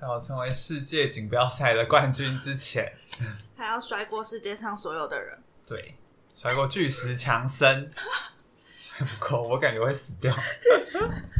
在我成为世界锦标赛的冠军之前，他要摔过世界上所有的人。对，摔过巨石强森，摔不过，我感觉会死掉。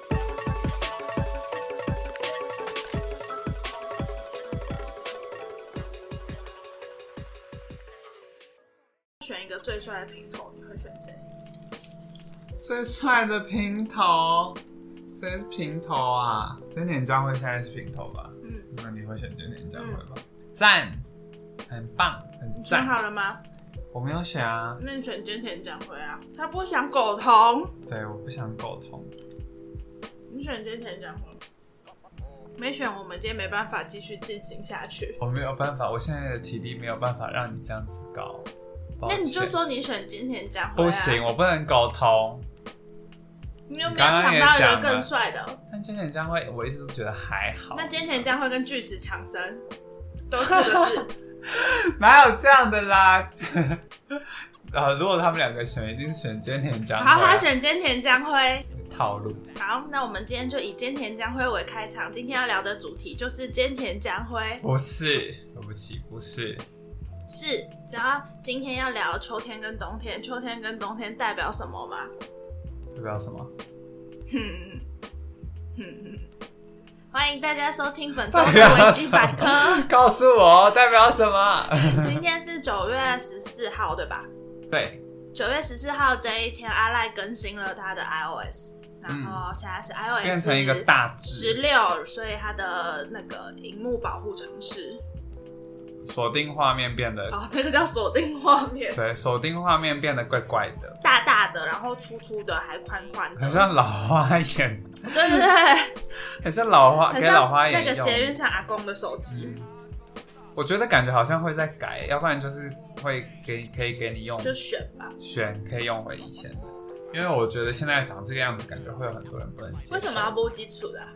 最帅的平头，谁是平头啊？真田将会现在是平头吧？嗯，那你会选真田将会吧？赞，很棒，很你选赞。好了吗？我没有选啊，那你选菅田将晖啊？他不想苟同，对，我不想苟同。你选菅田将晖。没选，我们今天没办法继续进行下去。我没有办法，我现在的体力没有办法让你这样子搞。抱那你就歉说你选菅田将晖、啊。不行，，我不能沟通。你有没有刚刚想到一个更帅的？但真田将会，我一直都觉得还好。那菅田将晖跟巨石强森都四个字，哪有这样的啦？啊，如果他们两个选，一定是选菅田将会。好，他选菅田将晖。套路。好，那我们今天就以菅田将晖为开场。今天要聊的主题就是菅田将晖。不是，对不起，不是。是，只要今天要聊秋天跟冬天，秋天跟冬天代表什么吗？代表什么？欢迎大家收听本周的维基百科。告诉我代表什么？今天是九月十四号，对吧？对，九月十四号这一天，阿赖更新了他的 iOS，然后现在是 iOS 变成一个大十字，六，所以它的那个荧幕保护程式，锁定画面变得，哦，这个叫锁定画面，对，锁定画面变得怪怪的，大大的，然后粗粗的，还宽宽的，很像老花眼，对对对，很像老花很给老花眼那。个捷运上阿公的手机，嗯我觉得感觉好像会在改，要不然就是会给可以给你用就选吧。选，可以用回以前的。因为我觉得现在长这个样子，感觉会有很多人不能接受。为什么要播基础的啊、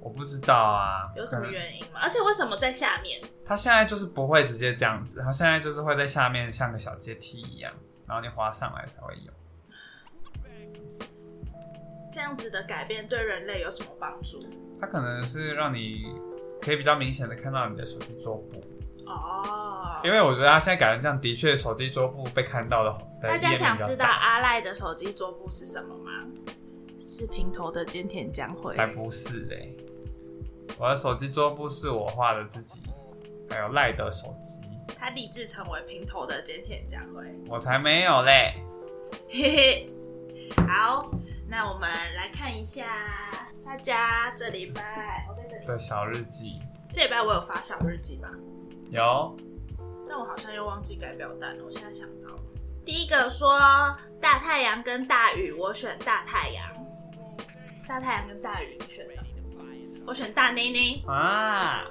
我不知道啊，有什么原因吗？而且为什么在下面？他现在就是不会直接这样子，他现在就是会在下面像个小阶梯一样，然后你滑上来才会有。这样子的改变对人类有什么帮助？它可能是让你可以比较明显的看到你的手机桌布，哦，因为我觉得它现在改成这样，的确手机桌布被看到的的大家想知道阿赖的手机桌布是什么吗？是平头的菅田将晖。才不是嘞、我的手机桌布是我画的自己，还有赖的手机，他立志成为平头的菅田将晖。我才没有嘞。嘿嘿，好，那我们来看一下大家这礼拜，我在这里，的小日记这礼拜我有发小日记吧？有，但我好像又忘记改表单了，我现在想到了。第一个说大太阳跟大雨，我选大太阳。大太阳跟大雨，你选什么？我选大内内。啊。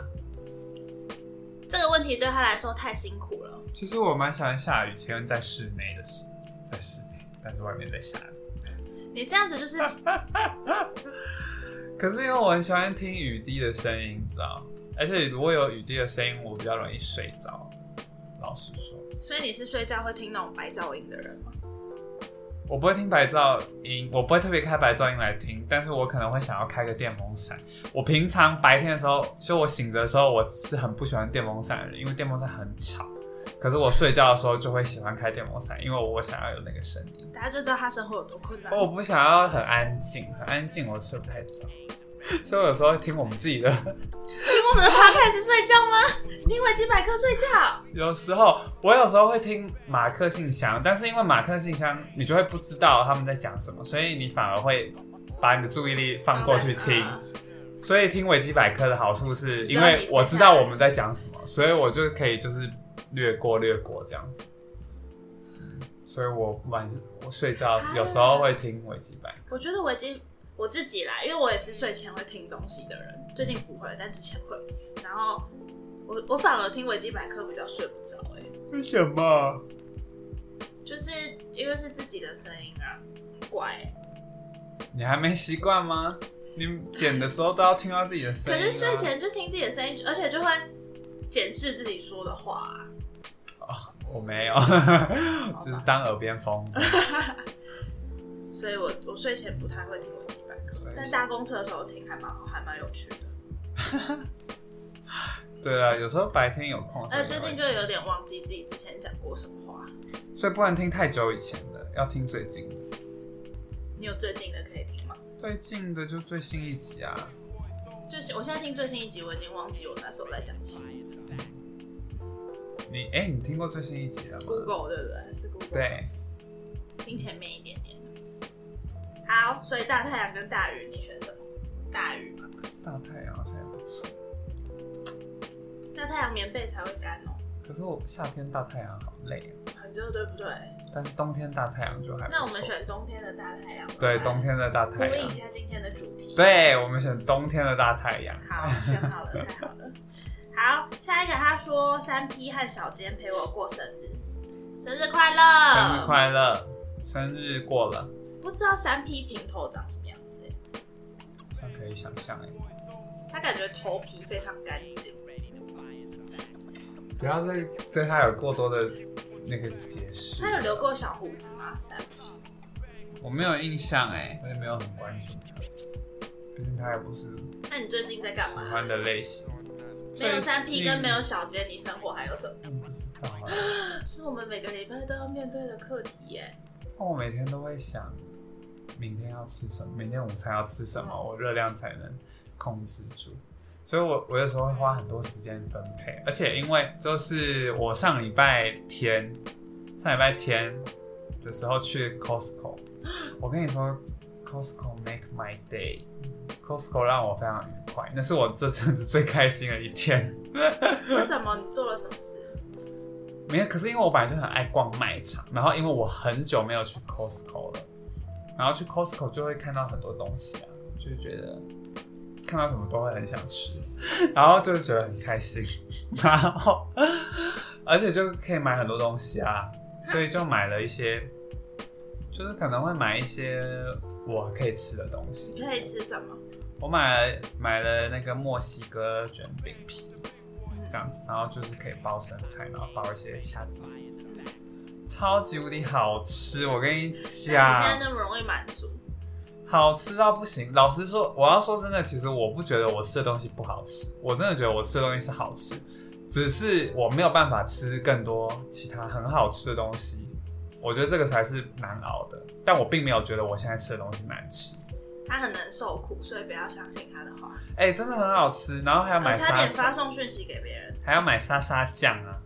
这个问题对他来说太辛苦了。其实我蛮喜欢下雨天在室内的时，在室内，但是外面在下雨。你这样子就是，可是因为我很喜欢听雨滴的声音，你知道？而且如果有雨滴的声音，我比较容易睡着。老实说，所以你是睡觉会听那种白噪音的人吗？我不会听白噪音，我不会特别开白噪音来听，但是我可能会想要开个电风扇。我平常白天的时候，就我醒着的时候，我是很不喜欢电风扇的人，因为电风扇很吵。可是我睡觉的时候就会喜欢开电风扇，因为我想要有那个声音。大家就知道他生活有多困难。我不想要很安静，很安静我睡不太着，所以我有时候会听我们自己的。听我们的 podcast 睡觉吗？听维基百科睡觉？有时候我有时候会听马克信箱，但是因为马克信箱你就会不知道他们在讲什么，所以你反而会把你的注意力放过去听。嗯所以听维基百科的好处是因为我知道我们在讲什么，所以我就可以就是略过略过这样子。所以我晚我睡觉有时候会听维基百科。我觉得维基我自己来，因为我也是睡前会听东西的人，最近不会，但之前会。然后我我反而听维基百科比较睡不着，哎，为什么？就是因为是自己的声音啊，很怪欸。你还没习惯吗？你剪的时候都要听到自己的声音、啊。可是睡前就听自己的声音，而且就会检视自己说的话啊、我没有，就是当耳边风。所以我我睡前不太会听维基百科但搭公车的时候听还蛮好，还蛮有趣的。对啊，有时候白天有空。但，最近就有点忘记自己之前讲过什么话。所以不能听太久以前的，要听最近的。你有最近的可以听吗？最近的就最新一集啊。就是我现在听最新一集，我已经忘记我那时候在讲什么。你哎、你听过最新一集了吗 Google 对不对？是 Google。，对，听前面一点点。好，所以大太阳跟大雨，你选什么？大雨嘛，可是大太阳好像也不错。大太阳棉被才会干哦，可是我夏天大太阳好累哦，很热对不对？但是冬天大太阳就还不错。那我们选冬天的大太阳。对冬。天的大呼太阳应一。下今天的主题。。对，我们选冬天的大太阳。好，选好了，太好了。好，下一个他说山 P 和小坚陪我过生日，生日快乐！生日快乐！生日过了，不知道三 P 平头长什么样子欸？好像可以想象哎。他感觉头皮非常干净。不要再对他有过多的那个解释。他有留过小胡子吗？三 P 我没有印象哎，我也没有很关注他，毕竟他也不是那你最近在干嘛？喜欢的类型。没有三 P 跟没有小杰，你生活还有什么？近，不知道啊。是我们每个礼拜都要面对的课题耶。我每天都会想，明天要吃什么，明天午餐要吃什么，我热量才能控制住。所以我我有时候会花很多时间分配，而且因为就是我上礼拜天，上礼拜天的时候去 Costco，我跟你说，Costco make my day。Costco 让我非常愉快，那是我这阵子最开心的一天。为什么？你做了什么事？没有，可是因为我本来就很爱逛卖场，然后因为我很久没有去 Costco 了，然后去 Costco 就会看到很多东西啊，就是觉得看到什么都会很想吃，然后就觉得很开心，然后而且就可以买很多东西啊，所以就买了一些，就是可能会买一些我可以吃的东西你。可以吃什么？我买了买了那个墨西哥卷饼皮，这样子，然后就是可以包生菜，然后包一些虾子什么的，超级无敌好吃！我跟你讲你现在，那么容易满足？好吃到不行。老实说，我要说真的，其实我不觉得我吃的东西不好吃，我真的觉得我吃的东西是好吃，只是我没有办法吃更多其他很好吃的东西。我觉得这个才是难熬的，但我并没有觉得我现在吃的东西难吃。他很能受苦，所以不要相信他的话。哎、真的很好吃，然后还要买沙差沙点发送讯息给别人。还要买沙沙酱啊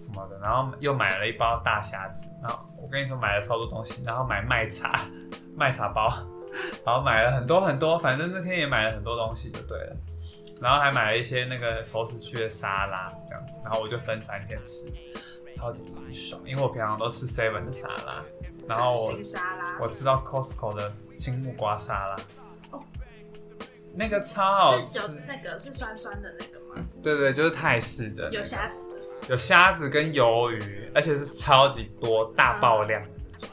什么的，然后又买了一包大虾子，然后我跟你说买了超多东西，然后买麦茶，麦茶包，然后买了很多很多，反正那天也买了很多东西就对了，然后还买了一些那个熟食区的沙拉这样子，然后我就分三天吃，超级爽，因为我平常都吃 seven 的沙拉，然后我我吃到 Costco 的青木瓜沙拉，哦那个超好是有吃，那个是酸酸的那个吗？对对，就是泰式的那个、有虾子的。有虾子跟鱿鱼，而且是超级多大爆量的那种。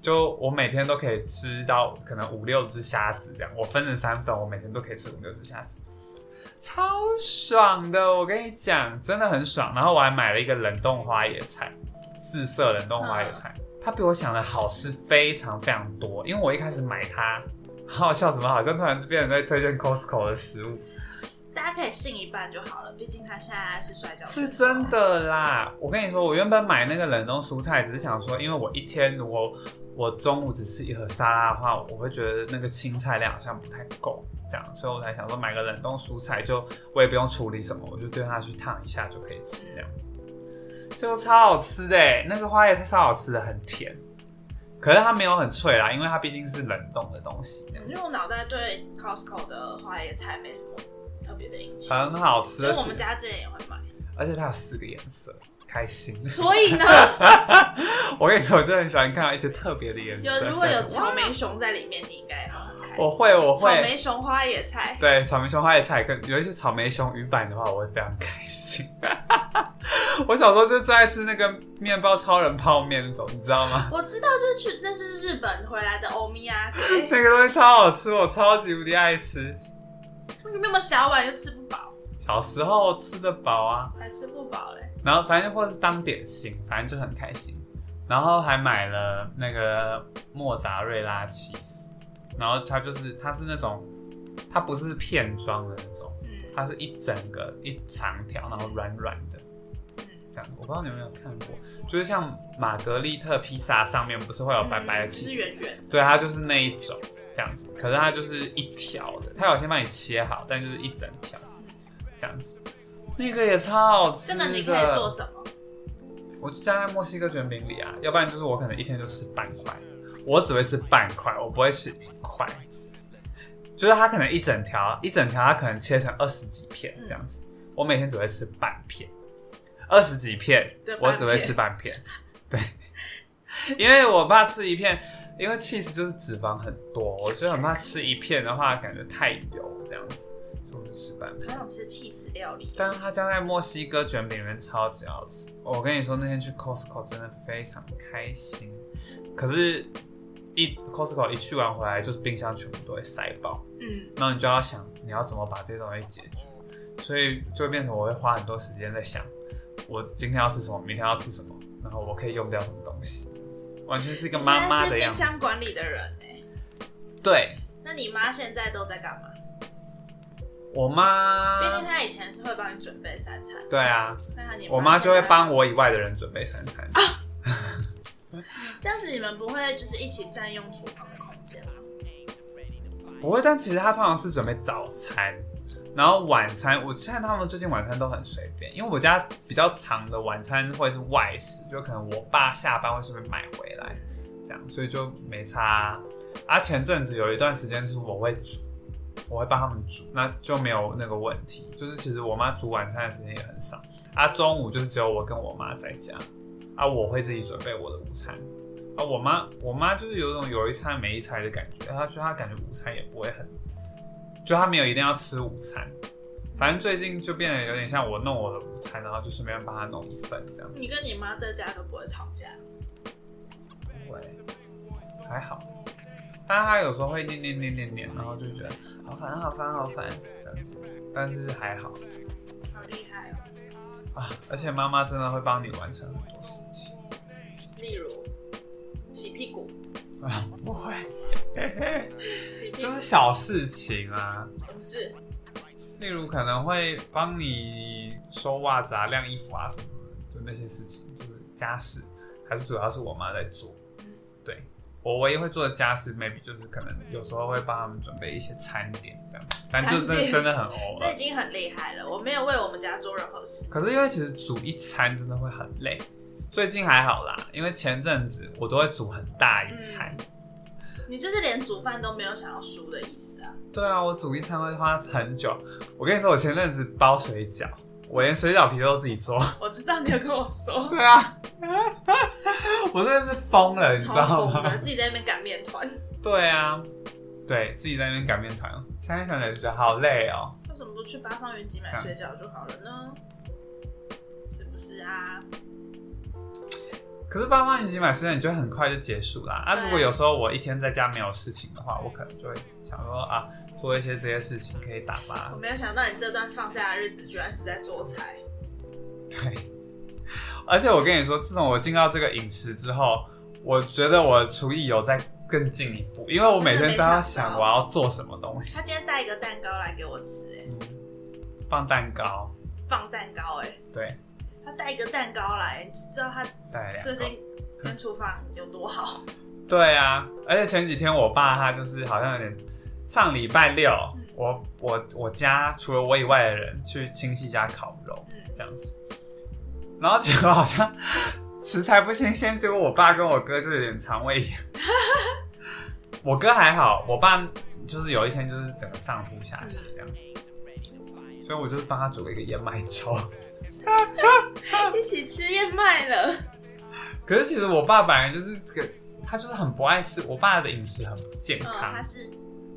就我每天都可以吃到可能五六只虾子这样，我分成三份，我每天都可以吃五六只虾子，超爽的！我跟你讲，真的很爽。然后我还买了一个冷冻花椰菜，四色冷冻花椰菜，它比我想的好吃非常非常多。因为我一开始买它，好好笑，什么好像突然变成在推荐 Costco 的食物？大家可以信一半就好了，毕竟他现在是摔跤是真。的啦！我跟你说，我原本买那个冷冻蔬菜，只是想说，因为我一天如果我中午只吃一盒沙拉的话，我会觉得那个青菜量好像不太够，这样，所以我才想说买个冷冻蔬菜，就我也不用处理什么，我就对它去烫一下就可以吃，这样，就超好吃的欸那个花椰菜超好吃的，很甜，可是它没有很脆啦，因为它毕竟是冷冻的东西，因为我脑袋对 Costco 的花椰菜没什么特别的印象，很好吃，而且所以我们家之前也会买。而且它有四个颜色，开心。所以呢，我跟你说，我真的很喜欢看到一些特别的颜色。有如果有草莓熊在里面，你应该也很开心。我会，我会草。莓熊花野菜，对，草莓熊花野菜跟有一些草莓熊鱼板的话，我会非常开心。我小时候就最爱吃那个面包超人泡面那种，你知道吗？我知道，就是去那是日本回来的欧米亚，那个东西超好吃，我超级无敌爱吃。那么小碗又吃不饱，小时候吃得饱啊，还吃不饱嘞。然后反正或者是当点心，反正就很开心。然后还买了那个莫扎瑞拉 cheese，然后它就是它是那种，它不是片装的那种，嗯。它是一整个一长条，然后软软的。嗯，这样，我不知道你有没有看过，就是像玛格丽特披萨上面不是会有白白的嗯只是 cheese，、圆圆，对，它就是那一种这样子，可是它就是一条的，它有先帮你切好，但就是一整条这样子，那个也超好吃的。这个你可以做什么？我就加在墨西哥卷饼里啊，要不然就是我可能一天就吃半块，我只会吃半块，我不会吃一块。就是它可能一整条，一整条它可能切成二十几片这样子，我每天只会吃半片，二十几片对，我只会吃半片。对，因为我怕吃一片，因为 cheese 就是脂肪很多，我就很怕吃一片的话感觉太油这样子，所以我就吃半片。好想吃气死料理哦。但是它加在墨西哥卷饼里面超级好吃。我跟你说，那天去 Costco 真的非常开心。可是，一 Costco 一去完回来，就是冰箱全部都会塞爆，嗯，然后你就要想你要怎么把这些东西解决，所以就会变成我会花很多时间在想，我今天要吃什么，明天要吃什么，然后我可以用掉什么东西，完全是一个妈妈的样子冰。箱管理的人哎，对那你妈现在都在干嘛？我毕竟妈，她以前是会帮你准备三餐，对啊，那她你我妈就会帮我以外的人准备三餐。这样子，你们不会就是一起占用厨房的空间吗？不会，但其实她通常是准备早餐，然后晚餐，我现在他们最近晚餐都很随便，因为我家比较长的晚餐会是外食，就可能我爸下班会顺便买回来，这样，所以就没差。啊，前阵子有一段时间是我会煮，我会帮他们煮，那就没有那个问题。就是其实我妈煮晚餐的时间也很少，啊，中午就是只有我跟我妈在家，啊，我会自己准备我的午餐。啊，我妈，我妈就是有一种有一餐没一餐的感觉，她就她感觉午餐也不会很，就他没有一定要吃午餐，反正最近就变得有点像我弄我的午餐，然后就顺便帮他弄一份这样子。你跟你妈在家都不会吵架，不会，还好，但他有时候会念念念念念，然后就觉得好烦好烦好烦这样子，但是还好好厉害哦。啊，而且妈妈真的会帮你完成很多事情例如洗屁股，啊，不会，就是小事情啊。什么事？例如可能会帮你收袜子啊、晾衣服啊什么的，就那些事情，就是家事，还是主要是我妈在做。对我唯一会做的家事，maybe 就是可能有时候会帮他们准备一些餐点这样，但就真餐点真的很偶尔。这已经很厉害了，我没有为我们家做任何事。可是因为其实煮一餐真的会很累，最近还好啦，因为前阵子我都会煮很大一餐。你就是连煮饭都没有想要输的意思啊？对啊，我煮一餐会花很久。我跟你说，我前阵子包水饺，我连水饺皮都自己做。我知道你有跟我说，对啊，我真的是疯了，你知道吗？自己在那边擀面团，对啊，对自己在那边擀面团，现在想起来就觉得好累哦。为什么不去八方云集买水饺就好了呢？是不是啊？可是八方云集买时间，你就很快就结束啦。啊，如果有时候我一天在家没有事情的话，我可能就会想说啊，做一些这些事情可以打发。我。没有想到你这段放假的日子居然是在做菜，对，而且我跟你说，自从我进到这个饮食之后，我觉得我的厨艺有在更进一步，因为我每天都要想我要做什么东西。他。今天带一个蛋糕来给我吃、哎，嗯，放蛋糕，放蛋糕、哎，对，他带一个蛋糕来，你知道他。最近跟厨房有多好？对啊，而且前几天我爸他就是好像有点，上礼拜六我我我家除了我以外的人去亲戚家烤肉嗯，这样子，然后结果好像食材不新鲜，结果我爸跟我哥就有点肠胃炎。我哥还好，我爸就是有一天就是整个上吐下泻这样子，所以我就帮他煮了一个燕麦粥。你起吃燕麦了。可是其实我爸本来就是这个，他就是很不爱吃。我爸的饮食很不健嗯，康他，是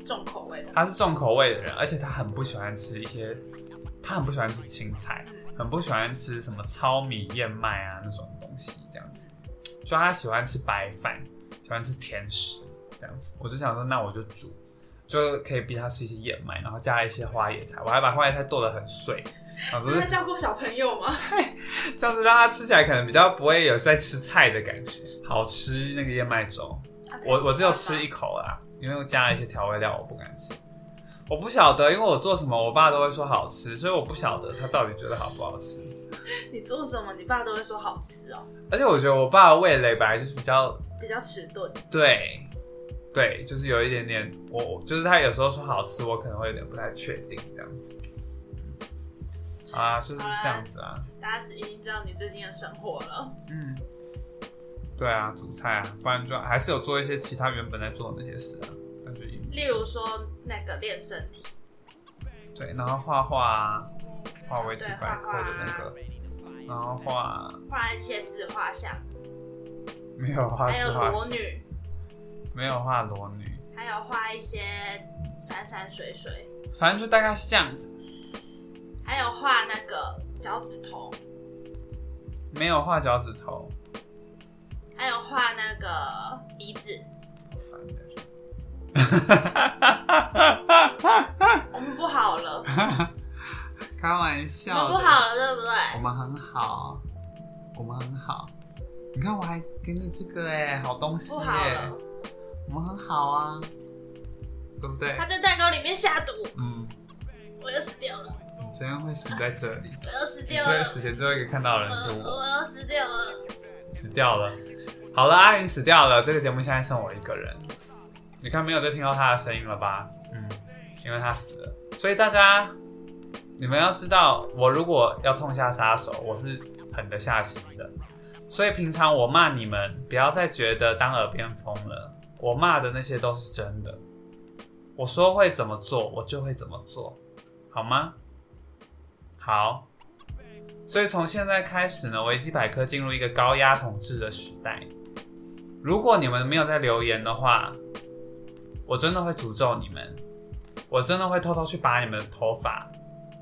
重口味的。他是重口味的人，而且他很不喜欢吃一些，他很不喜欢吃青菜，很不喜欢吃什么糙米、燕麦啊那种东西，这样子。就他喜欢吃白饭，喜欢吃甜食这样子。我就想说，那我就煮，就可以逼他吃一些燕麦，然后加一些花椰菜，我还把花椰菜剁得很碎，然后是在照顾小朋友吗？对这样子让他吃起来可能比较不会有在吃菜的感觉，好吃那个燕麦粥。我我只有吃一口啦，因为我加了一些调味料，我不敢吃。我不晓得，因为我做什么，我爸都会说好吃，所以我不晓得他到底觉得好不好吃。你做什么，你爸都会说好吃哦，而且我觉得我爸的味蕾本来就是比较比较迟钝。对对，就是有一点点，我我就是他有时候说好吃，我可能会有点不太确定这样子。啊，就是这样子啊，大家已经知道你最近的生活了。嗯，对啊，煮菜啊，不然就还是有做一些其他原本在做的那些事啊，那就一例如说那个练身体，对，然后画画啊，画维基对百科的那个，然后画画一些自画像，没有画还有自画像，裸女，没有画裸女，还有画一些山山水水，反正就大概是这样子，还有画那个脚趾头，没有画脚趾头，还有画那个鼻子。好烦的。我们不好了，开玩笑我，们不好了，对不对？我对？们很好，我们很好。你看，我还给你这个哎，好东西我们很好啊，对不对？他？在蛋糕里面下毒，嗯，我要死掉了，你今天会死在这里。我要死掉了，所以死前最后一个看到的人是我我，我要死掉了。死掉了。好了，阿云死掉了，这个节目现在剩我一个人。你看没有再听到他的声音了吧？嗯，因为他死了。所以大家，你们要知道，我如果要痛下杀手，我是狠得下心的。所以平常我骂你们，不要再觉得当耳边风了。我骂的那些都是真的。我说会怎么做，我就会怎么做，好吗？好。所以从现在开始呢，维基百科进入一个高压统治的时代。如果你们没有在留言的话，我真的会诅咒你们，我真的会偷偷去把你们的头发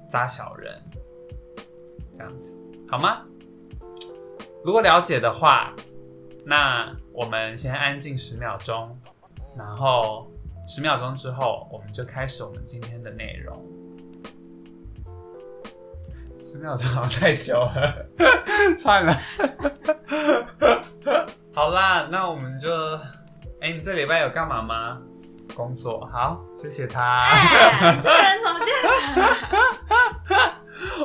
扎小人，这样子好吗？如果了解的话，那我们先安静十秒钟，然后十秒钟之后，我们就开始我们今天的内容。十秒钟好像太久了，算了。好啦，那我们就，哎、你这礼拜有干嘛吗？工作，好，谢谢他。哎，这个人怎么这样？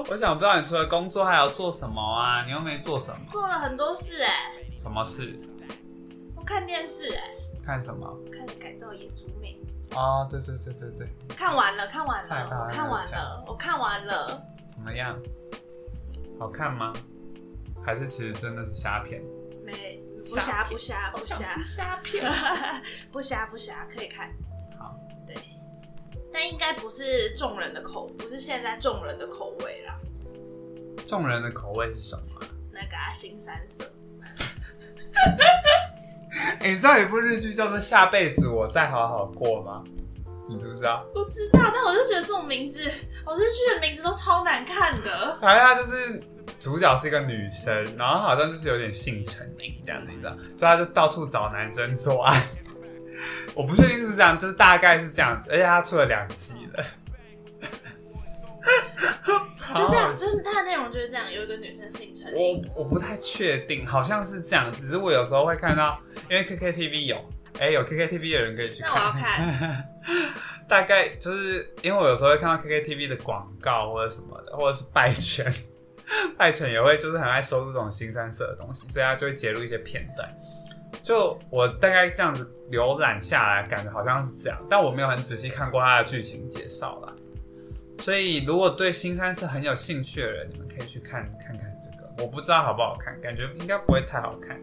我想不知道你除了工作还有做什么啊？你又没做什么？做了很多事哎，什么事？我看电视哎，看什么？看了《改造野猪妹哦，对对对对对，》，看完了，看完了，上一趴我看完了，我看完了。怎么样？好看吗？还是其实真的是虾片？没不虾不瞎不瞎虾片。不瞎 不瞎，可以看。好，对，但应该不是众人的口，不是现在众人的口味啦。众人的口味是什么啊？那个啊，新三色，哎、你知道有一部日剧叫做《下辈子我再好好过》吗？你知不知道？不知道，但我就觉得这种名字，我日剧的名字都超难看的。反正他就是主角是一个女生，然后好像就是有点性成瘾这样子，你知道，所以他就到处找男生做爱。我不确定是不是这样，就是大概是这样子，而且他出了两季了。就这样，好好就是它的内容就是这样，有一个女生姓陈，我我不太确定，好像是这样，只是我有时候会看到，因为 KKTV 有，哎、有 KKTV 的人可以去那我要看。大概就是因为我有时候会看到 KKTV 的广告或者什么的，或者是拜泉，拜泉也会就是很爱收录这种新三色的东西，所以他就会截录一些片段。就我大概这样子浏览下来，感觉好像是这样，但我没有很仔细看过它的剧情介绍啦。所以如果对新三色很有兴趣的人，你们可以去看看看这个。我不知道好不好看，感觉应该不会太好看。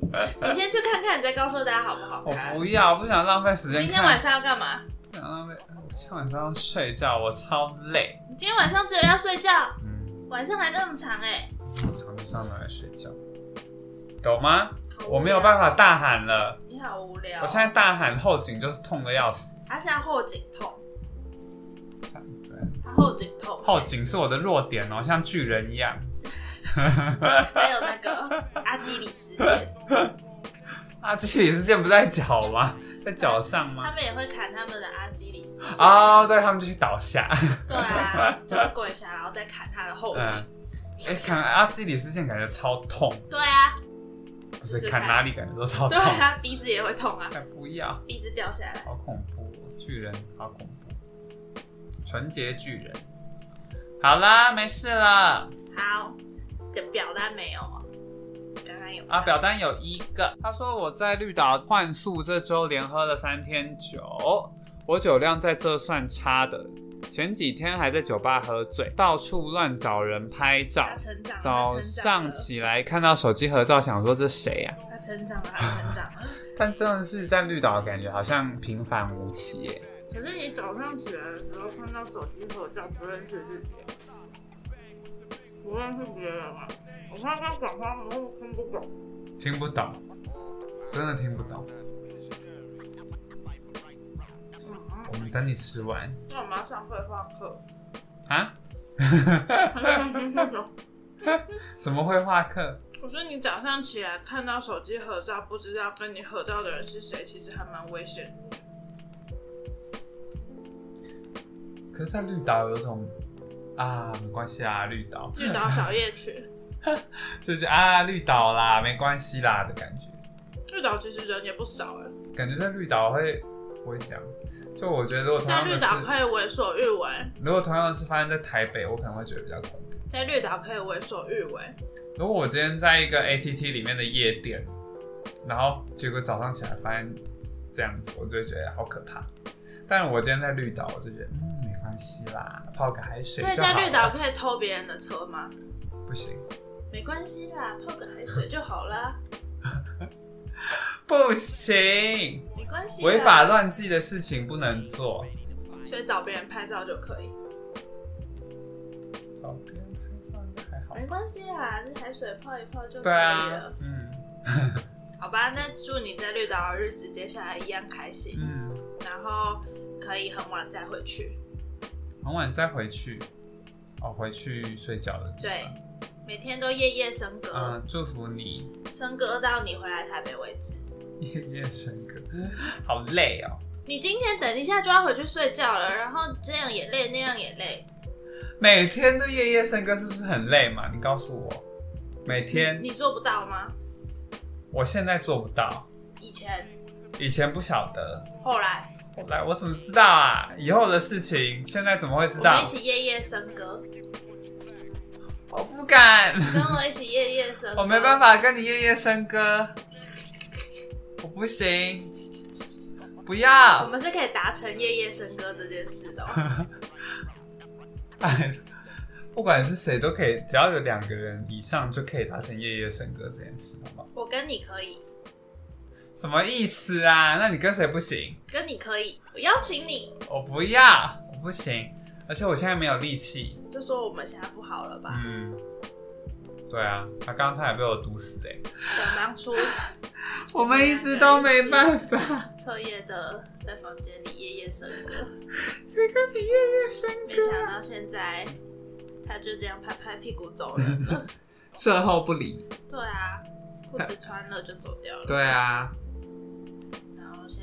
你先去看看，你再告诉大家好不好我。不要，我不想浪费时间。今天晚上要干嘛？不想浪费，我今天晚上要睡觉，我超累。你今天晚上只有要睡觉，嗯，晚上还那么长哎、那么长就是要拿来睡觉，懂吗？我没有办法大喊了，你好无聊。我现在大喊后颈就是痛的要死。他现在后颈痛，对，他后颈痛，后颈是我的弱点哦，像巨人一样。还有那个 阿基里斯腱，啊，这些也是剑不在脚吗？在脚上吗他吗？们也会砍他们的阿基里斯腱。哦，对，他们就去倒下。对啊，就会跪下，然后再砍他的后颈。嗯，哎、砍阿基里斯腱感觉超痛，对啊，不是砍哪里感觉都超痛。对啊，鼻子也会痛啊，才不要，鼻子掉下来。好恐怖哦，巨人好恐怖，纯洁巨人。好啦，没事了。好，你的表单没有啊？刚刚有啊，表单有一个，他说我在绿岛换宿这周连喝了三天酒，我酒量在这算差的。前几天还在酒吧喝醉，到处乱找人拍照他。成长，早上起来看到手机合照，想说这谁呀、他成长了，他成长了。但真的是在绿岛，感觉好像平凡无奇耶。可是你早上起来的时候看到手机合照，不认识自己，不认识别人啊。我看他讲话，我都听不懂。听不懂，真的听不懂。嗯，我们等你吃完那我们要上绘画课。啊？听不懂。怎么会画课？我说你早上起来看到手机合照，不知道跟你合照的人是谁，其实还蛮危险的。可是，在绿岛有种啊，没关系啊，绿岛绿岛小夜曲，就是啊，绿岛啦，没关系啦的感觉。绿岛其实人也不少哎，感觉在绿岛会不会讲？就我觉得，如果同在绿岛可以为所欲为，如果同样的事发生在台北，我可能会觉得比较恐怖。在绿岛可以为所欲为。如果我今天在一个 ATT 里面的夜店，然后结果早上起来发现这样子，我就会觉得好可怕。但是我今天在绿岛，我就觉得嗯没关系啦，泡个海水所以在绿岛可以偷别人的车吗？不行，没关系啦，泡个海水就好啦，不行，没关系。违法，乱纪的事情不能做。所以找别人拍照就可以，找别人拍照应该还好。没关系啦，这海水泡一泡就可对以啊了。，嗯好吧，那祝你在绿岛的日子接下来一样开心，嗯，然后可以很晚再回去。很晚再回去，哦，回去睡觉的地方。对，每天都夜夜笙歌，嗯，祝福你笙歌到你回来台北为止。夜夜笙歌，好累哦。你今天等一下就要回去睡觉了，然后这样也累，那样也累。每天都夜夜笙歌是不是很累嘛？你告诉我，每天你做不到吗？我现在做不到，以前，以前不晓得，后来，后来我怎么知道啊？以后的事情现在怎么会知道我们一？起夜夜笙歌，我不敢，跟我一起夜夜笙歌。我没办。法跟你夜夜笙歌，我不行，不要我要。们是可以达成夜夜笙歌这件事的、哦。哎，不管是谁都可以，只要有两个人以上就可以达成夜夜笙歌这件事，好不好？我跟你可以，什么意思啊？那你跟谁不行？跟你可以，我邀请你，我不要，我不行，而且我现在没有力气。就说我们现在不好了吧？嗯，对啊，他刚才也被我毒死哎、想当初我们一直都没办法。彻夜的在房间里夜夜笙歌，谁跟你夜夜笙没歌？想到现在他就这样拍拍屁股走人了。事后不理。对啊，裤子穿了就走掉了。对啊，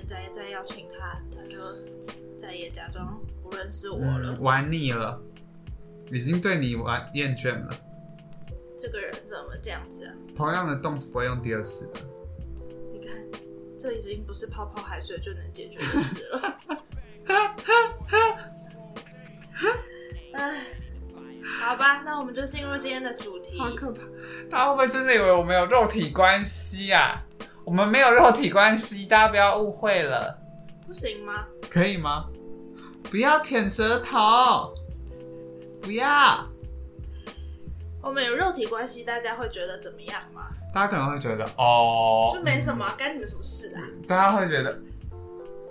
然后现在再邀请他，他就再也假装不认识我了。嗯，玩腻了，已经对你玩厌倦了。这个人怎么这样子啊？同样的洞是不会用第二次的。你看，这已经不是泡泡海水就能解决的事了。唉，好吧，那我们就进入今天的主题。好可怕！大家会不会真的以为我们有肉体关系啊？我们没有肉体关系，大家不要误会了，不行吗？可以吗？不要舔舌头，不要。我们有肉体关系，大家会觉得怎么样吗？大家可能会觉得哦，就没什么啊，干你们什么事啊？大家会觉得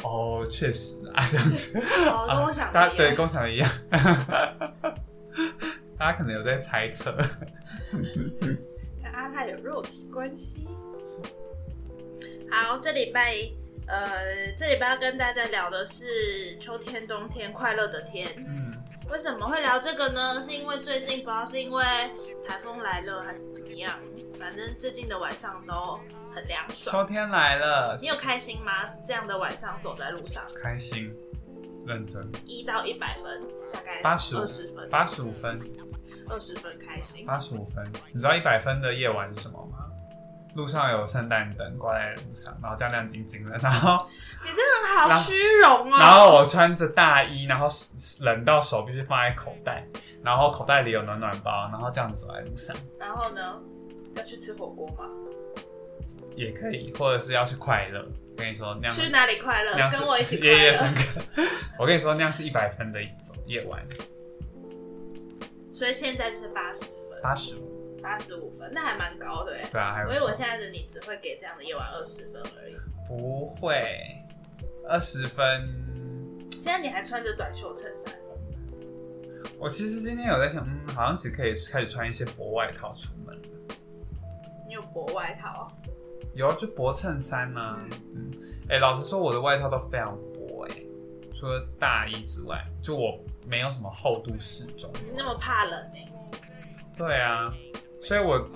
哦，确实啊，这样子。哦，跟我想的一样。大家对跟我想的一样。大大家可能有在猜测。跟阿泰有肉体关系。好，这礼拜呃，这礼拜要跟大家聊的是秋天、冬天快乐的天。嗯，为什么会聊这个呢？是因为最近不知道是因为台风来了还是怎么样，反正最近的晚上都很凉爽。秋天来了，你有开心吗？这样的晚上走在路上，开心，认真，一到一百分，大概85二十分，八十五分，二十分开心。八十五分。你知道一百分的夜晚是什么吗？路上有圣诞灯挂在路上，然后这样亮晶晶的，然后 你这个人好虚荣啊。然后我穿着大衣，然后冷到手必须放在口袋，然后口袋里有暖暖包，然后这样子走在路上然后呢，要去吃火锅吗？也可以，或者是要去快乐。跟你说那样去哪里快乐跟我一起 快夜夜乐。笙歌。我跟你说那样是一百分的一种夜晚，所以现在是八十分，八十五。八十五分，那还蛮高的哎。对啊，还有我以为我现在的你只会给这样的夜晚二十分而已。不会二十分。现在你还穿着短袖衬衫，我其实今天有在想，嗯，好像其实可以开始穿一些薄外套出门。你有薄外套，有啊就薄衬衫呐、嗯，哎、老实说，我的外套都非常薄哎、除了大衣之外，就我没有什么厚度适中。你那么怕冷哎？对啊，所以我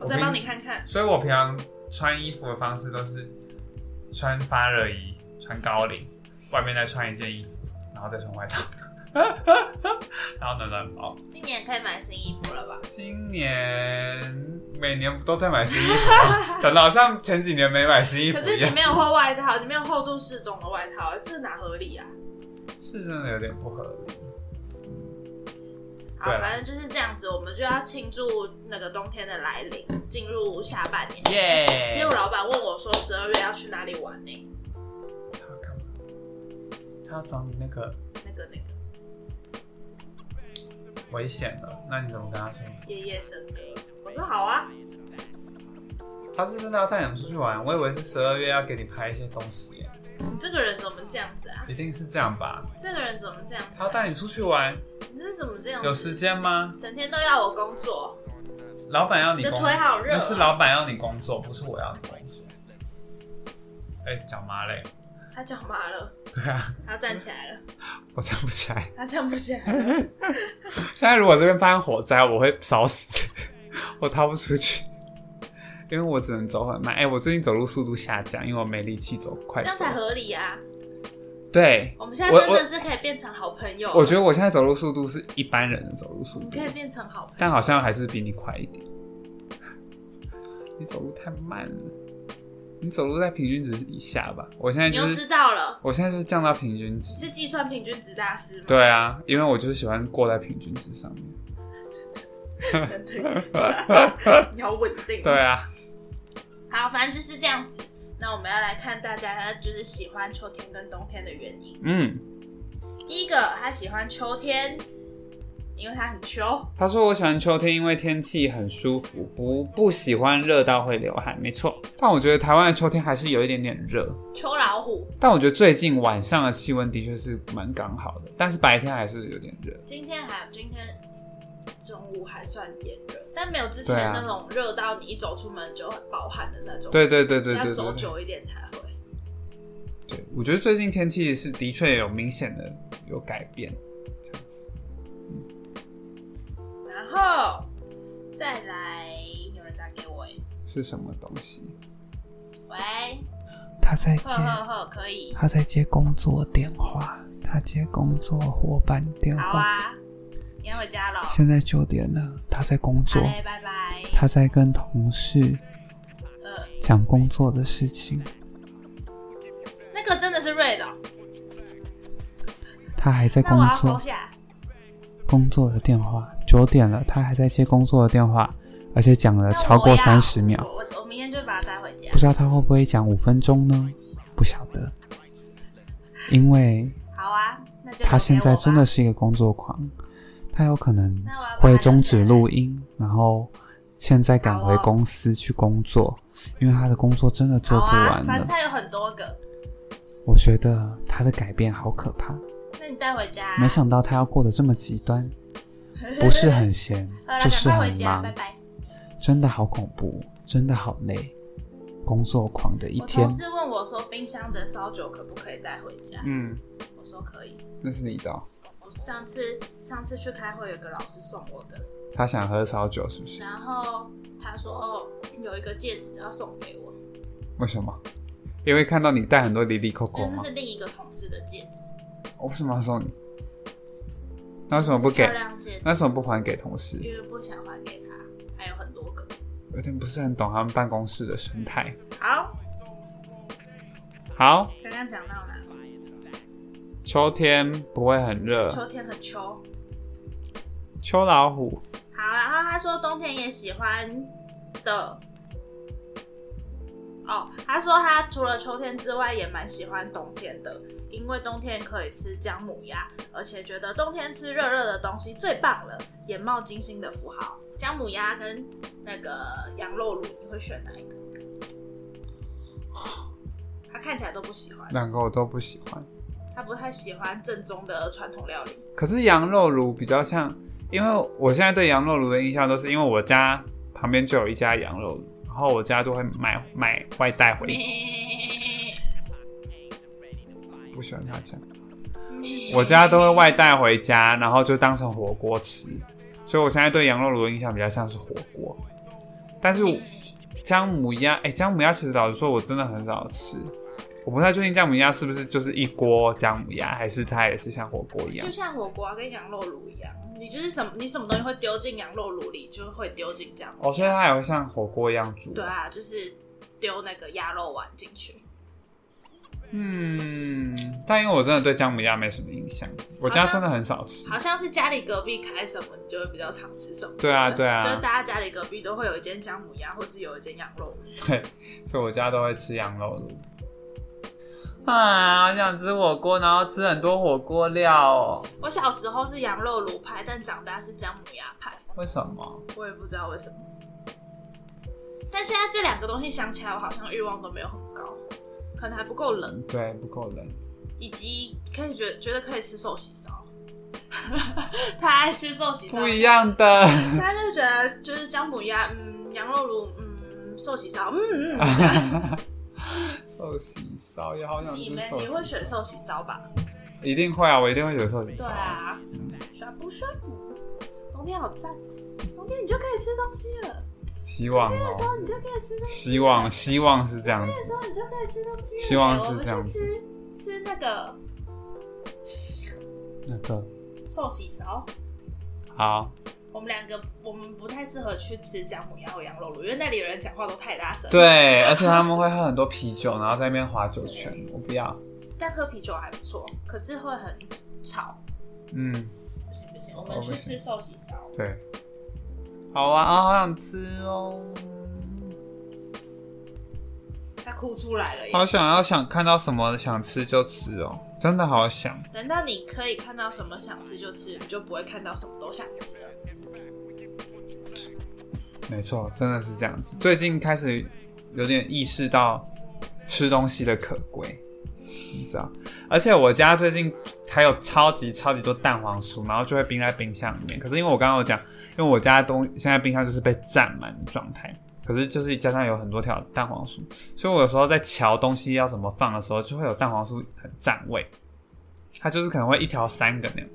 我再帮你，看看。所以我平常穿衣服的方式都是穿发热衣，穿高领，外面再穿一件衣服，然后再穿外套，然后暖暖包。今年可以买新衣服了吧？今年每年都在买新衣服吗，讲的好像前几年没买新衣服一样，可是你没有厚外套，你没有厚度适中的外套，这哪合理啊？是真的有点不合理。反正就是这样子，我们就要庆祝那个冬天的来临，进入下半年。耶、今天我老板问我说，十二月要去哪里玩呢？他要干嘛？他要找你那个那个那个危险的，那你怎么跟他说？夜夜笙歌。我说好啊，他是真的要带你们出去玩，我以为是十二月要给你拍一些东西这个人怎么这样子啊？一定是这样吧？这个人怎么这样、啊？他要带你出去玩，你这是怎么这样？有时间吗？整天都要我工作，老板要你你的工，腿好热、啊。那是老板要你工作，不是我要你工作。哎、脚麻嘞？他脚麻了，对啊，他站起来了，我站不起来。他站不起来了。现在如果这边发生火灾，我会烧死，我逃不出去，因为我只能走很慢。哎、我最近走路速度下降，因为我没力气走快走这样。才合理啊！对，我们现在真的是可以变成好朋友了。我觉得我现在走路速度是一般人的走路速度可，以变成好朋友。但好像还是比你快一点。你走路太慢了，你走路在平均值以下吧。我现在你又知，道了，我现在就是降到平均值你。是计算平均值大师吗？对啊，因为我就是喜欢过在平均值上面。真的，你好稳定。对啊，好，反正就是这样子。那我们要来看大家就是喜欢秋天跟冬天的原因。嗯，第一个，他喜欢秋天，因为他很秋。他说我喜欢秋天，因为天气很舒服，不不喜欢热到会流汗，没错。但我觉得台湾的秋天还是有一点点热，秋老虎，但我觉得最近晚上的气温的确是蛮刚好的，但是白天还是有点热。今天还今天中午还算炎热，但没有之前那种热到你一走出门就很暴汗的那种。对对对对要走久一点才会。对，我觉得最近天气是的确有明显的有改变，这样子。然后再来，有人打给我，哎，是什么东西？喂，他在呵呵呵，可以，他在接工作电话，他接工作伙伴电好啊，你要回家了，现在九点了，他在工好嘞，拜拜。他在跟同事呃，讲工作的事情，那个真的是瑞的。哦，他还在那我要收下。工作的电话，九点了，他还在接工作的电话，而且讲了超过三十秒，我我我明天就把他带回家。不。知道他会不会讲五分钟呢？不晓得，因为好啊，那就他现在真的是是一个工作狂，他有可能会终止录音，然后现在赶回公司去工作，因为他的工作真的做不完了。反正它有很多个，我觉得他的改变好可怕，那你带回家。没想到他要过得这么极端。不是很闲就是很忙拜，拜。真的好恐怖，真的好累，工作狂的一我天同。事问我说，冰箱的烧酒可不可以带回家？嗯，我说可以。那是你的上次上次去开会，有个老师送我的，他想喝烧酒是不是？然后他说哦，有一个戒指要送给我，为什么？因为看到你戴很多离离扣扣那？是另一个同事的戒指，我为什么要送你？那为什么不给那为什么不还给同事？因为不想还给他，还有很多个。有点不是很懂他们办公室的生态。好，好，刚刚讲到哪？秋天不会很热，秋天很秋。秋老虎好，然后他说冬天也喜欢的。哦，他说他除了秋天之外，也蛮喜欢冬天的，因为冬天可以吃姜母鸭，而且觉得冬天吃热热的东西最棒了，眼冒金星的符号。姜母鸭跟那个羊肉炉，你会选哪一个？他看起来都不喜欢，两个我都不喜欢。他不太喜欢正宗的传统料理。可是羊肉炉比较像，因为我现在对羊肉炉的印象都是因为我家旁边就有一家羊肉炉，然后我家都会买买外带回，不喜欢他这样。我家都会外带回家，然后就当成火锅吃，所以我现在对羊肉炉的印象比较像是火锅。但是姜母鸭，哎、姜母鸭其实老实说，我真的很少吃。我不太确定姜母鸭是不是就是一锅姜母鸭，还是它也是像火锅一样就。像火锅啊跟羊肉炉一样，你就是什么你什么东西会丢进羊肉炉里，就会丢进这样。哦，所以它也会像火锅一样煮。对啊，就是丢那个鸭肉丸进去。嗯，但因为我真的对姜母鸭没什么印象，我家真的很少吃。好像是家里隔壁开什么，你就会比较常吃什么。对啊，对啊就是啊，大家家里隔壁都会有一间姜母鸭，或是有一间羊肉。对，所以我家都会吃羊肉炉。啊，好想吃火锅，然后吃很多火锅料哦。我小时候是羊肉炉派，但长大是姜母鸭派，为什么？我也不知道为什么。但现在这两个东西想起来，我好像欲望都没有很高，可能还不够冷。对，不够冷。以及可以觉觉得可以吃寿喜烧，他爱吃寿喜烧，不一。样的。现在就是觉得就是姜母鸭，嗯，羊肉炉，嗯，寿喜烧，嗯嗯。寿喜烧也好想？吃你们你会选寿喜烧吧？一定会啊，我一定会选寿喜烧对。啊，刷不刷不？冬天好赞，冬天你就可以吃东西了，希望那时候哦，你就可以吃东西，希望希望是这样那子。时候你就可以吃东西。希望是这样子吃吃那个那个寿喜烧。好，我们两个，我们不太适合去吃姜母鸭或羊肉炉，因为那里的人讲话都太大声。，对，而且他们会喝很多啤酒，然后在那边划酒泉，我不要。但喝啤酒还不错，可是会很吵。嗯，不行不行，我们去吃寿喜烧。对。好啊，啊，好想吃哦，他哭出来了！好想要想看到什么想吃就吃哦，真的好想。等到你可以看到什么想吃就吃，你就不会看到什么都想吃了。没错，真的是这样子。最近开始有点意识到吃东西的可贵，你知道？而且我家最近还有超级超级多蛋黄酥，然后就会冰在冰箱里面。可是因为我刚刚有讲，因为我家东现在冰箱就是被占满的状态，可是就是加上有很多条蛋黄酥，所以我有时候在瞧东西要怎么放的时候，就会有蛋黄酥很占位，它就是可能会一条三个那样。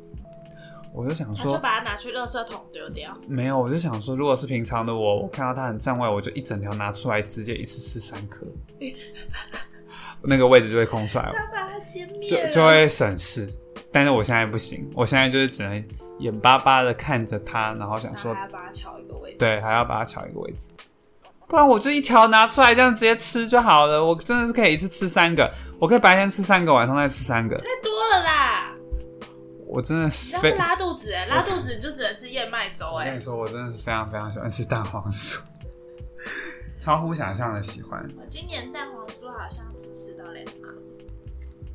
我就想说就，把它拿去垃圾桶丢掉。没有，我就想说，如果是平常的我，我看到它很占位，我就一整条拿出来，直接一次吃三颗，那个位置就会空出来，了。就就会省事。但是我现在不行，我现在就是只能眼巴巴的看着它，然后想说还，要把它敲一个位置。对，还要把它调一个位置，不然我就一条拿出来，这样直接吃就好了。我真的是可以一次吃三个，我可以白天吃三个，晚上再吃三个。太多了啦！我真的是非拉肚子哎，拉肚子你就只能吃燕麦粥哎我跟你。说，我真的是非常非常喜欢吃蛋黄酥，超乎想象的喜欢。我今年蛋黄酥好像只吃到两颗，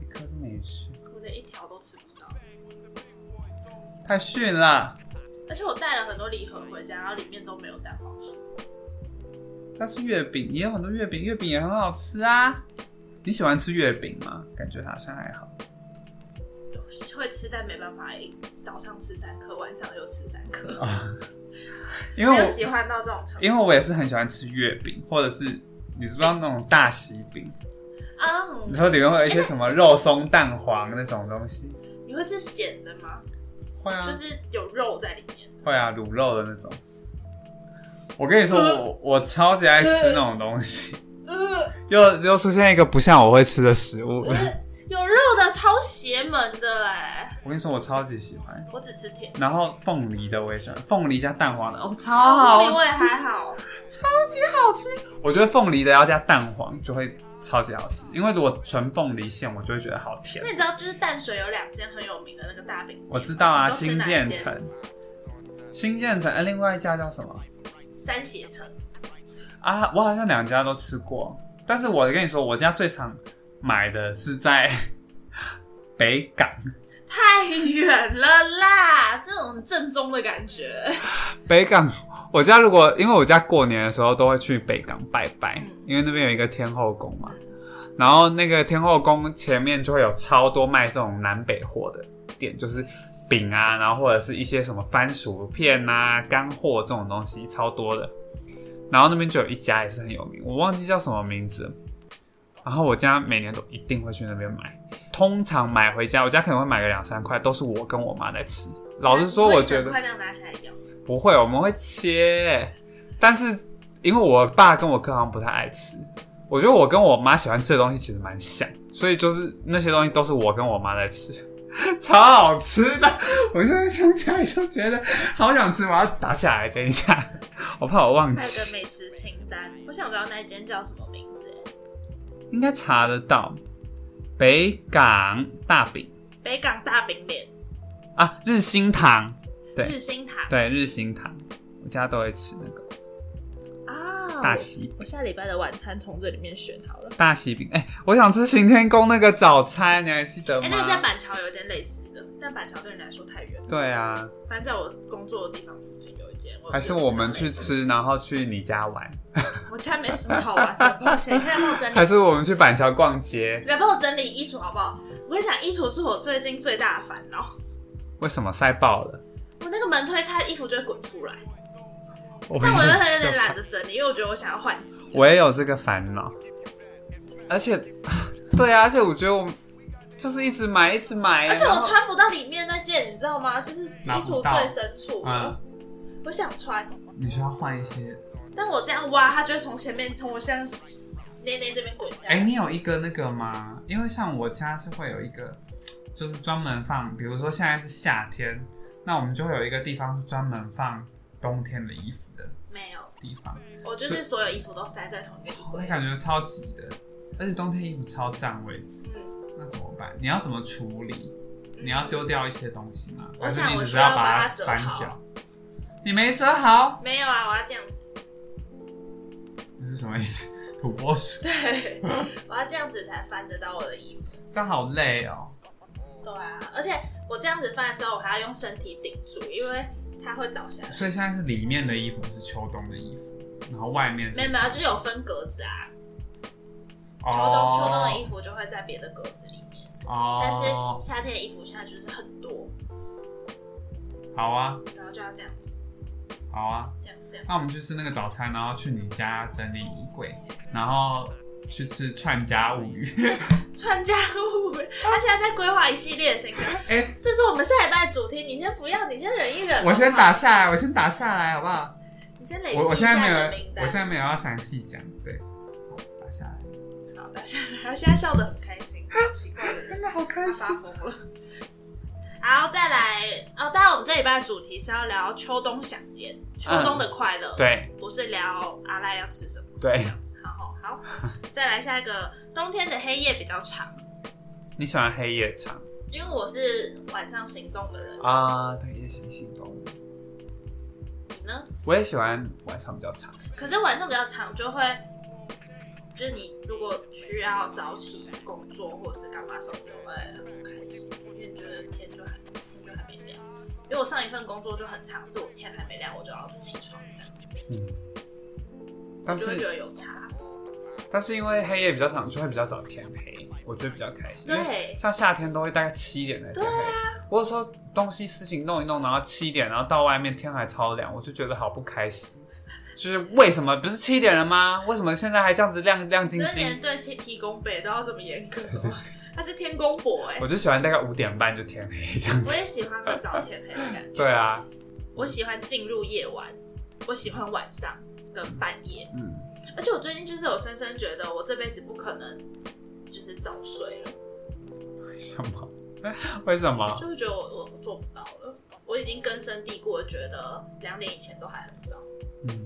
一颗都没吃，我连一条都吃不到。太逊了。而且我带了很多礼盒回家，然后里面都没有蛋黄酥。但是月饼也有很多月饼，月饼也很好吃啊。你喜欢吃月饼吗？感觉好像还好。会吃，但没办法，早上吃三颗，晚上又吃三颗，因为我喜欢到这种程度。因为我也是很喜欢吃月饼，或者是你知不知道那种大喜饼？嗯你，说里面会有一些什么肉松蛋黄那种东西？你会吃咸的吗？会啊，就是有肉在里面。会啊，卤肉的那种。我跟你说，我我超级爱吃那种东西。呃，又又出现一个不像我会吃的食物。有肉的超邪门的哎，我跟你说，我超级喜欢。我只吃甜。然后凤梨的我也喜欢，凤梨加蛋黄的，哦，超凤梨我也好吃，还好吃，我觉得凤梨的要加蛋黄就会超级好吃，因为如果纯凤梨馅，我就会觉得好甜那。你知道就是淡水有两间很有名的那个大饼店吗，我知道啊，你都吃新哪一间建成，新建成，哎，另外一家叫什么三协城，啊？我好像两家都吃过，但是我跟你说，我家最常买的是在 北港。太远了啦，这种正宗的感觉。北港，我家如果因为我家过年的时候都会去北港拜拜，嗯因为那边有一个天后宫嘛。然后那个天后宫前面就会有超多卖这种南北货的店，就是饼啊，然后或者是一些什么番薯片啊、干货这种东西超多的。然后那边就有一家也是很有名，我忘记叫什么名字了。然后我家每年都一定会去那边买，通常买回家，我家可能会买个两三块，都是我跟我妈在吃。老实说，我觉得快这样拿起来咬。不会，我们会切，但是因为我爸跟我哥好像不太爱吃，我觉得我跟我妈喜欢吃的东西其实蛮像，所以就是那些东西都是我跟我妈在吃，超好吃的。我现在想起来就觉得好想吃，我要打下来，等一下，我怕我忘记还有个，美食清单，我想知道那一间叫什么名字？应该查得到。北港大饼北港大饼脸，啊，日新堂，对日新堂对，日新堂，我家都会吃那个啊。大喜我下礼拜的晚餐从这里面选好了。大喜饼。哎、我想吃行天宫那个早餐，你还记得吗哎、吗？那个在板桥有一间类似的，但板桥对你来说太远。对啊，反正在我工作的地方附近有一间。还是我们去吃，然后去你家玩，我家没什么好玩的，抱歉，可以来帮我整理。还是我们去板桥逛街？来帮我整理衣橱好不好？我跟你讲，衣橱是我最近最大的烦恼。为什么塞爆了？我那个门推开，衣服就会滚出来，我但我又也有点懒得整理，因为我觉得我想要换季。我也有这个烦恼，而且，对啊，而且我觉得我就是一直买，一直买，而且我穿不到里面那件，你知道吗？就是衣橱最深处，嗯我想穿，你需要换一些。但我这样挖，它就会从前面从我像内内这边滚下来。哎、你有一个那个吗？因为像我家是会有一个，就是专门放，比如说现在是夏天，那我们就会有一个地方是专门放冬天的衣服的没有，地方。我就是所有衣服都塞在同一个衣我柜。感觉超挤的，而且冬天衣服超占位置，嗯，那怎么办？你要怎么处理？你要丢掉一些东西吗？我想还是你只是我需要把把它翻角？你没折好，没有啊，我要这样子。这是什么意思？土拨鼠，对，我要这样子才翻得到我的衣服。这样好累哦。对啊，而且我这样子翻的时候，我还要用身体顶住，因为它会倒下来。所以现在是里面的衣服是秋冬的衣服，然后外面是没有没有，就是有分格子啊。哦秋冬秋冬的衣服就会在别的格子里面，哦，但是夏天的衣服现在就是很多，好啊，然后就要这样子，好啊，这样这样。那我们去吃那个早餐，然后去你家整理衣柜，然后去吃串家物语。串家务，他现在在规划一系列的行程，哎、这是我们下礼拜的主题。你先不要，你先忍一忍。我先打，下来，我先打下来，好不好？你先累积我我现在没有。我现在没有要详细讲，对，好打下来，好，打下来。他现在笑得很开心，好奇怪的人。真的好开心发疯了。好，再来哦。当然，我们这礼拜的主题是要聊秋冬想念、秋冬的快乐，，对不是聊阿赖要吃什么。对，好好，再来下一个，冬天的黑夜比较长，你喜欢黑夜长因为我是晚上行动的人，啊？对，夜行行动物，你呢？我也喜欢晚上比较长。可是晚上比较长，就会就是你如果需要早起工作或者是干嘛的时候，就会很开心，因为觉得天就。因为我上一份工作就很长，是我天还没亮我就要起床这样子，嗯，但就觉是得有差。但是因为黑夜比较长，就会比较早天黑。我觉得比较开心。对，像夏天都会大概七点才天黑，啊我有时候东西事情弄一弄，然后七点，然后到外面天还超亮，我就觉得好不开心。就是为什么不是七点了吗？为什么现在还这样子亮亮晶晶这连？对提提供北都要这么严格哦，他是天公伯哎我，就喜欢大概五点半就天黑这样子。我也喜欢很早天黑的感觉。对啊，我喜欢进入夜晚，我喜欢晚上跟半夜，嗯，而且我最近就是有深深觉得我这辈子不可能就是早睡了，为什么？为什么？就是觉得我我做不到了，我已经根深蒂固的觉得两点以前都还很早，嗯，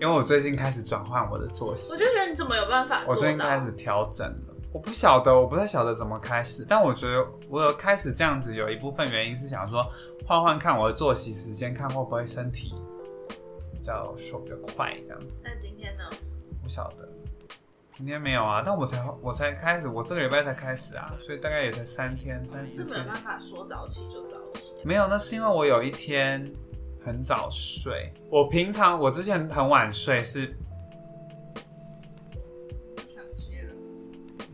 因为我最近开始转换我的作息我，就觉得你怎么有办法我做到？最近开始调整了。我不晓得，我不太晓得怎么开始，但我觉得我有开始这样子，有一部分原因是想说换换看我的作息时间，看会不会身体比较瘦比较快这样子。那今天呢？不晓得，今天没有啊，但我才我才开始，我这个礼拜才开始啊，所以大概也才三天三四天。是没有办法说早起就早起，没有，那是因为我有一天很早睡。我平常我之前很晚睡，是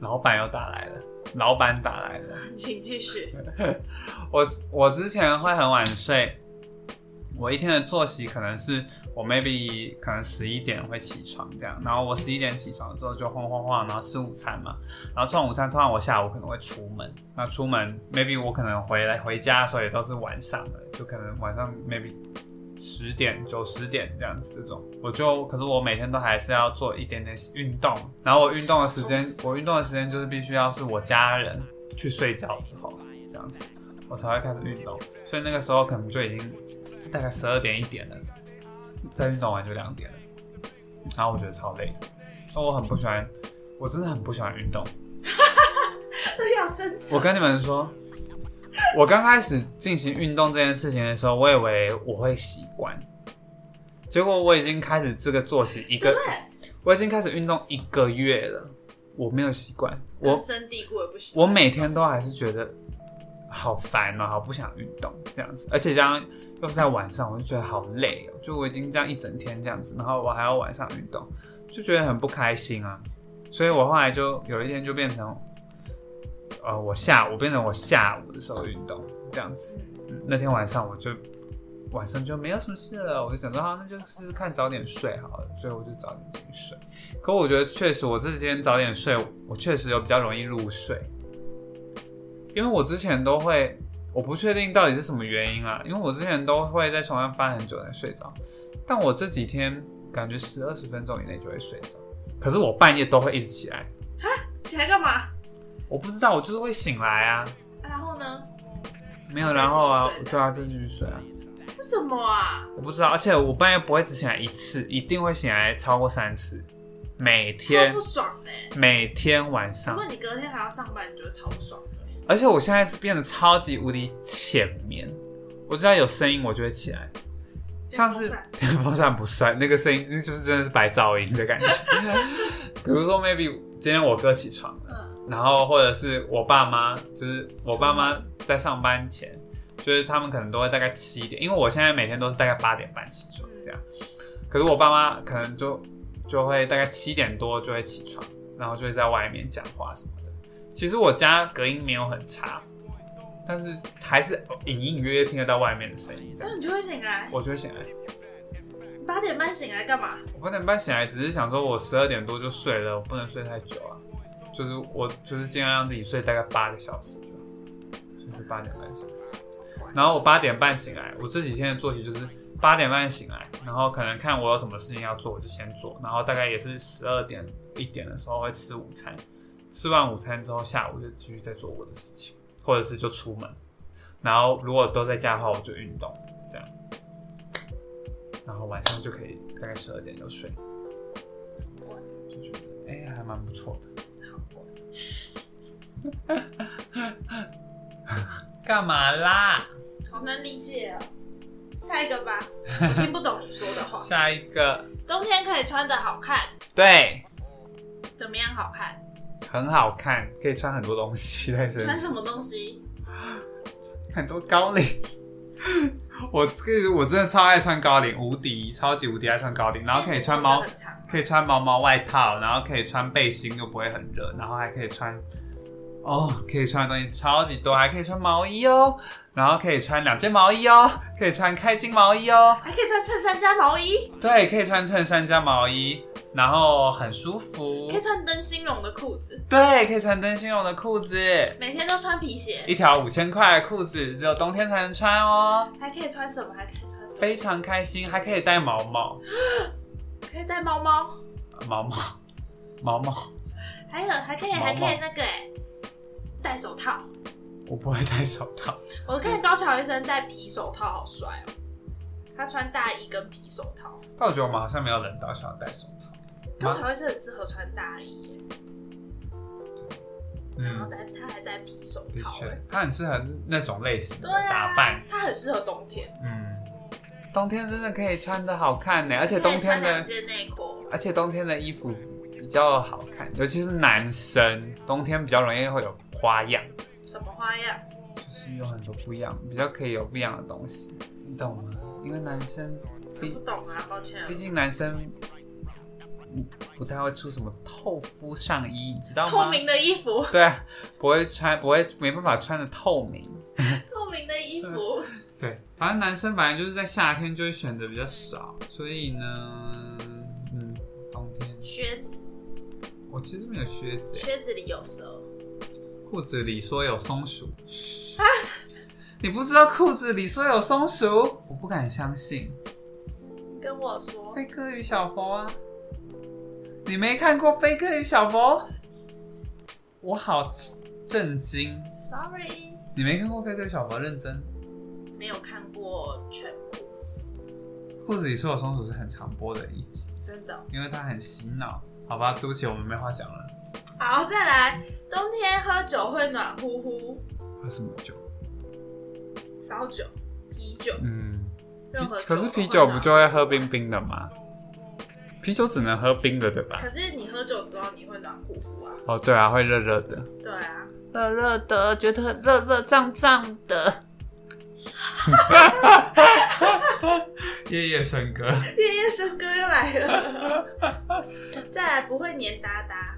老板又打来了，老板打来了。请继续。我我之前会很晚睡，我一天的作息可能是我 maybe 可能十一点会起床这样，然后我十一点起床之后就晃晃晃，然后吃午餐嘛，然后吃完午餐，突然我下午可能会出门，那出门 maybe 我可能回来回家的时候也都是晚上的，就可能晚上 maybe 十点九十点这样子这种，我就可是我每天都还是要做一点点运动，然后我运动的时间，我运动的时间就是必须要是我家人去睡觉之后这样子。我才会开始运动，所以那个时候可能就已经大概十二点一点了，再运动完就两点了，然后我觉得超累的，那我很不喜欢，我真的很不喜欢运动。这要真我跟你们说，我刚开始进行运动这件事情的时候，我以为我会习惯，结果我已经开始这个作息一个，我已经开始运动一个月了，我没有习惯，我根深蒂固的不行。我每天都还是觉得好烦哦，好不想运动这样子，而且这样又是在晚上，我就觉得好累哦。就我已经这样一整天这样子，然后我还要晚上运动，就觉得很不开心啊。所以我后来就有一天就变成，呃，我下午变成我下午的时候运动这样子。嗯那天晚上我就晚上就没有什么事了，我就想说，啊，那就试试看早点睡好了，所以我就早点进去睡。可我觉得确实，我这几天早点睡，我确实有比较容易入睡。因为我之前都会，我不确定到底是什么原因啊，因为我之前都会在床上翻很久才睡着，但我这几天感觉十二十分钟以内就会睡着，可是我半夜都会一直起来，起来干嘛？我不知道，我就是会醒来啊，然后呢？没有然后啊对啊，就继续睡啊，为什么啊？我不知道，而且我半夜不会只醒来一次，一定会醒来超过三次，每天不爽呢、每天晚上如果，你隔天还要上班，你就会超不爽的。而且我现在是变得超级无敌浅眠，我只要有声音我就会起来。像是电电风扇不算，那个声音那就是真的是白噪音的感觉。比如说，maybe 今天我哥起床了，嗯，然后或者是我爸妈，就是我爸妈在上班前，就是他们可能都会大概七点，因为我现在每天都是大概八点半起床这样，可是我爸妈可能就就会大概七点多就会起床，然后就会在外面讲话什么的。其实我家隔音没有很差，但是还是隐隐约约听得到外面的声音，这样那你就会醒来。我就会醒来。你八点半醒来干嘛？我八点半醒来，只是想说我十二点多就睡了，我不能睡太久啊。就是我就是尽量让自己睡大概八个小时就，是八点半醒。然后我八点半醒来，我这几天的作息就是八点半醒来，然后可能看我有什么事情要做，我就先做，然后大概也是十二点一点的时候会吃午餐，吃完午餐之后下午就继续再做我的事情，或者是就出门。然后如果都在家的话，我就运动这样，然后晚上就可以大概十二点就睡。就觉得哎、还蛮不错的。干嘛啦？好难理解哦。下一个吧，我听不懂你说的话。下一个，冬天可以穿的好看，对，怎么样好看？很好看，可以穿很多东西在身上，穿什么东西？很多高领。我这个我真的超爱穿高领，无敌，超级无敌爱穿高领，然后可以穿毛可以穿毛毛外套，然后可以穿背心又不会很热，然后还可以穿哦，可以穿的东西超级多，还可以穿毛衣哦，然后可以穿两件毛衣哦，可以穿开襟毛衣哦，还可以穿衬衫加毛衣，对，可以穿衬衫加毛衣，然后很舒服。可以。穿灯芯绒的裤子，对，可以穿灯芯绒的裤子，每天都穿皮鞋，一条五千块的裤子，只有冬天才能穿哦，还可以穿什么？还可以穿什么？非常开心，还可以戴毛毛，可以戴毛毛，毛毛，毛毛，还有还可以毛毛还可以那个哎，戴手套。我不会戴手套，我看高桥医生戴皮手套好帅哦，他穿大衣跟皮手套。但我觉得我们好像没有冷到想要戴手套。高桥医生很适合穿大衣耶，然后嗯，戴他还戴皮手套他，，很适合那种类型的打扮。他很适合冬天，嗯，冬天真的可以穿的好看呢，而且冬天的，件内裤，而且冬天的衣服比较好看，尤其是男生，冬天比较容易会有花样，什么花样？就是有很多不一样，比较可以有不一样的东西，你懂吗？因为男生毕不懂啊，抱歉啊毕。竟男生。嗯不太会出什么透肤上衣，你知道吗？透明的衣服，对啊，不会穿，不会没办法穿的透明。透明的衣服，对，反正男生本来就是在夏天就会选择比较少，所以呢，嗯，冬天靴子，我其实没有靴子耶，靴子里有蛇，裤子里说有松鼠。你不知道裤子里说有松鼠？我不敢相信。跟我说，飞哥与小佛啊，你没看过飞哥与小佛？我好震惊！Sorry，你没看过飞哥与小佛？认真？没有看过全部，裤子里说有松鼠是很常播的一集，真的。因为它很洗脑。好吧，对不起，我们没话讲了。好，再来，冬天喝酒会暖乎乎，喝什么酒？烧酒、啤酒，嗯，任何可是啤酒不就会喝冰冰的吗？啤酒只能喝冰的，对吧？可是你喝酒之后你会暖乎乎啊？哦，对啊，会热热的，对啊，热热的，觉得热热胀胀的。夜夜笙歌，夜夜笙歌又来了。再来，不会黏哒哒，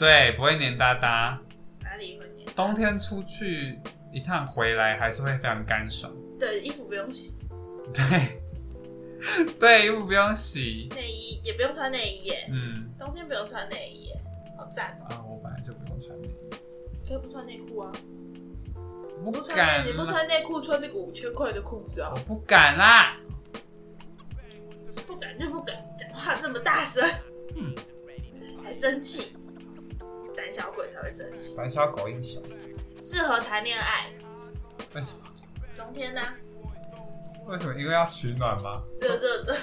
对，不会黏哒哒。哪里会黏？冬天出去一趟回来还是会非常干爽。对，衣服不用洗，对，对，衣服不用洗。内衣也不用穿内衣耶，嗯，冬天不用穿内衣耶，好赞哦！啊，我本来就不用穿内衣，可以不穿内裤啊？我不穿敢内，你不穿内裤，穿那个五千块的裤子啊我？不敢啦。不敢就不敢，讲话这么大声，嗯还生气，胆小鬼才会生气。胆小狗英雄，适合谈恋爱，为什么？冬天呢、为什么？因为要取暖吗？热热的，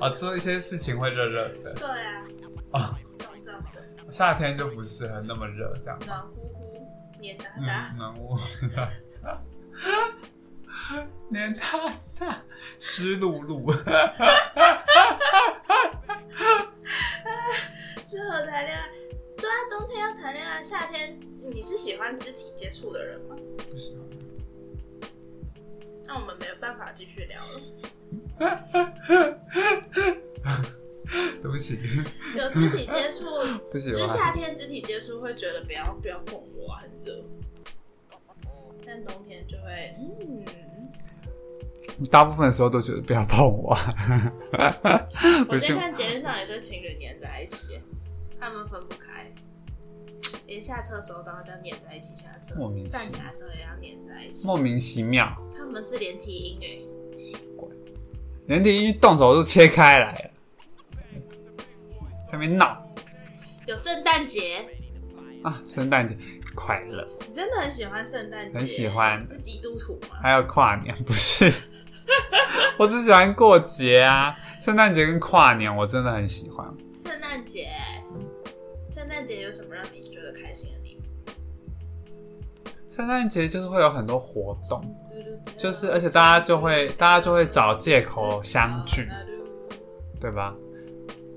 啊，做一些事情会热热的对啊，啊。胀胀的，夏天就不适合那么热，这样。暖乎乎，黏哒嗯，哒。暖屋，黏哒哒，湿漉漉。冬天要谈恋爱，夏天你是喜欢肢体接触的人吗？不喜欢。那我们没有办法继续聊了。对不起，有肢体接触，不喜就是。夏天肢体接触会觉得不要不要碰我啊，很热。但冬天就会，嗯，大部分的时候都觉得不要碰我。我今天看节目上有一对情侣黏在一起，他们分不开，连下车的时候都要这样黏在一起下车莫名，其站起来的时候也要黏在一起。莫名其妙，他们是连体婴哎，连体一动手就切开来了，在那边闹有圣诞节，啊！圣诞节快乐，你真的很喜欢圣诞节，很喜欢是基督徒吗？还有跨年不是？我只喜欢过节啊，圣诞节跟跨年我真的很喜欢。圣诞节，圣诞节有什么让你觉得开心的地方圣诞节就是会有很多活动，就是而且大家就会大家就会找借口相聚，对吧？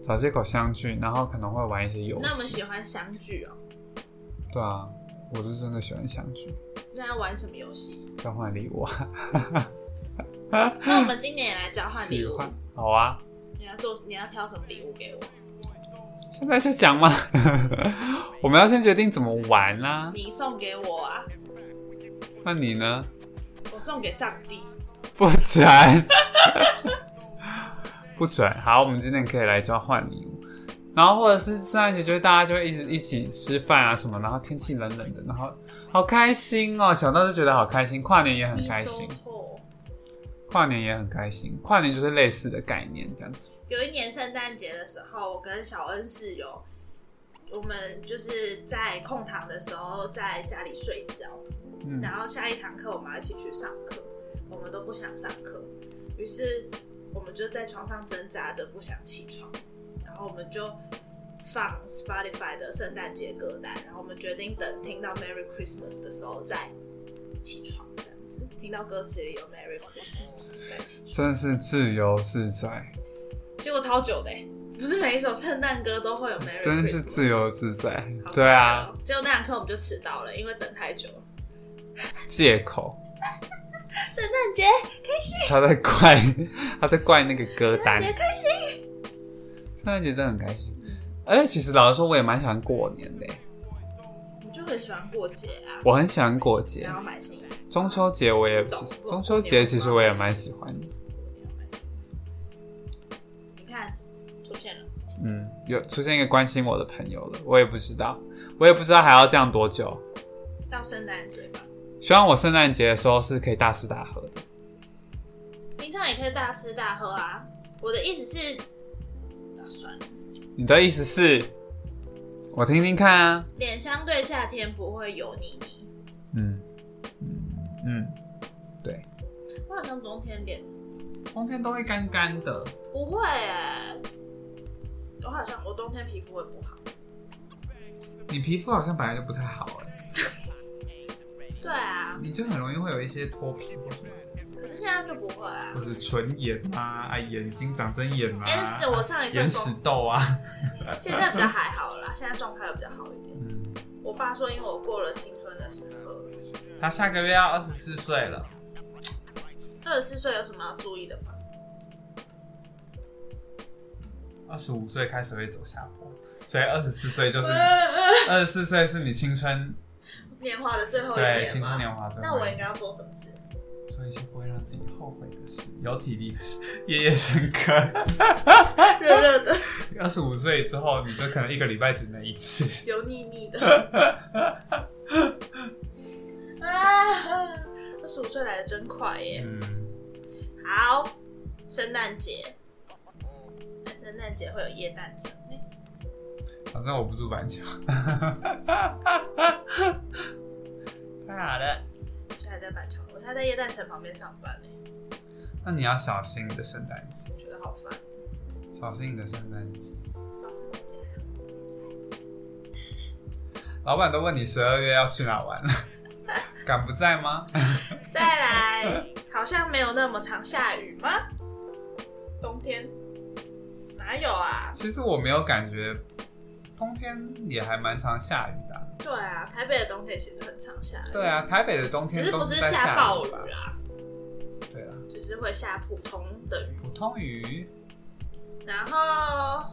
找借口相聚，然后可能会玩一些游戏那我们。喜欢相聚哦。对啊，我是真的喜欢相聚，那要玩什么游戏？交换礼物啊，那我们 今年也来交换礼物。好啊，你要做，你要挑什么礼物给我？现在就讲吗？我们要先决定怎么玩啦、你送给我啊，那你呢？我送给上帝。不准，不准。好，我们今天可以来交换礼物，然后或者是圣诞节，就是大家就会一直一起吃饭啊什么，然后天气冷冷的，然后好开心哦，想到就觉得好开心。跨年也很你开心。跨年也很开心，跨年就是类似的概念这样子。有一年圣诞节的时候，我跟小恩室友，我们就是在空堂的时候在家里睡觉，嗯，然后下一堂课我们要一起去上课，我们都不想上课，于是我们就在床上挣扎着不想起床，然后我们就放 Spotify 的圣诞节歌单，然后我们决定等听到 Merry Christmas 的时候再起床，这样子，听到歌词里有起。真是自由自在，结果超久的欸，不是每一首圣诞歌都会有 Merry Christmas，真是自由自在好。对啊，，结果那堂课我们就迟到了，因为等太久了。借口。圣诞节开心，他在怪，他在怪那个歌单。也开心。圣诞节真的很开心，而且其实老实说，我也蛮喜欢过年的耶。你就很喜欢过节啊，我很喜欢过节然，后买新。中秋节我也懂其实中秋节其实我也蛮喜欢的。你看，出现了，嗯，有出现一个关心我的朋友了，我也不知道，我也不知道还要这样多久。到圣诞节吧。希望我圣诞节的时候是可以大吃大喝的。平常也可以大吃大喝啊。我的意思是，啊，算了，你的意思是，我听听看啊。脸相对夏天不会油腻腻。嗯嗯对，我好像冬天脸冬天都会干干的。不会哎、我好像我冬天皮肤会不好。你皮肤好像本来就不太好哎，对啊，你就很容易会有一些脱皮或什么。可是现在就不会啊或。是唇炎啊，啊眼睛长针眼啊，眼屎我上一份眼屎，痘啊，现在比较还好啦，现在状态又比较好一点。嗯，我爸说，因为我过了青春的时刻，他下个月要二十四岁了，二十四岁有什么要注意的吗？二十五岁开始会走下坡，所以二十四岁就是二十四岁是你青春年华的最后一对年吗？青春年华最后一年那我应该要做什么事？做一些不会让自己后悔的事，有体力的事，夜夜笙歌。热热的，二十五岁之后，你就可能一个礼拜只能一次。油腻腻的。啊，二十五岁来的真快耶！嗯，好，圣诞节，那圣诞节会有耶诞城耶反正我不住板桥。太好了，现在在板桥，我现在在耶诞城旁边上班呢，那你要小心你的圣诞节，我觉得好烦。小心你的圣诞节。老板都问你十二月要去哪玩。了，敢不在吗？再来，好像没有那么常下雨吗？冬天哪有啊？其实我没有感觉，冬天也还蛮常下雨的啊、对啊，台北的冬天其实很常下雨。对啊，台北的冬只是不天都在是下暴雨吧？啦，对啊，就是会下普通的雨。普通雨，然后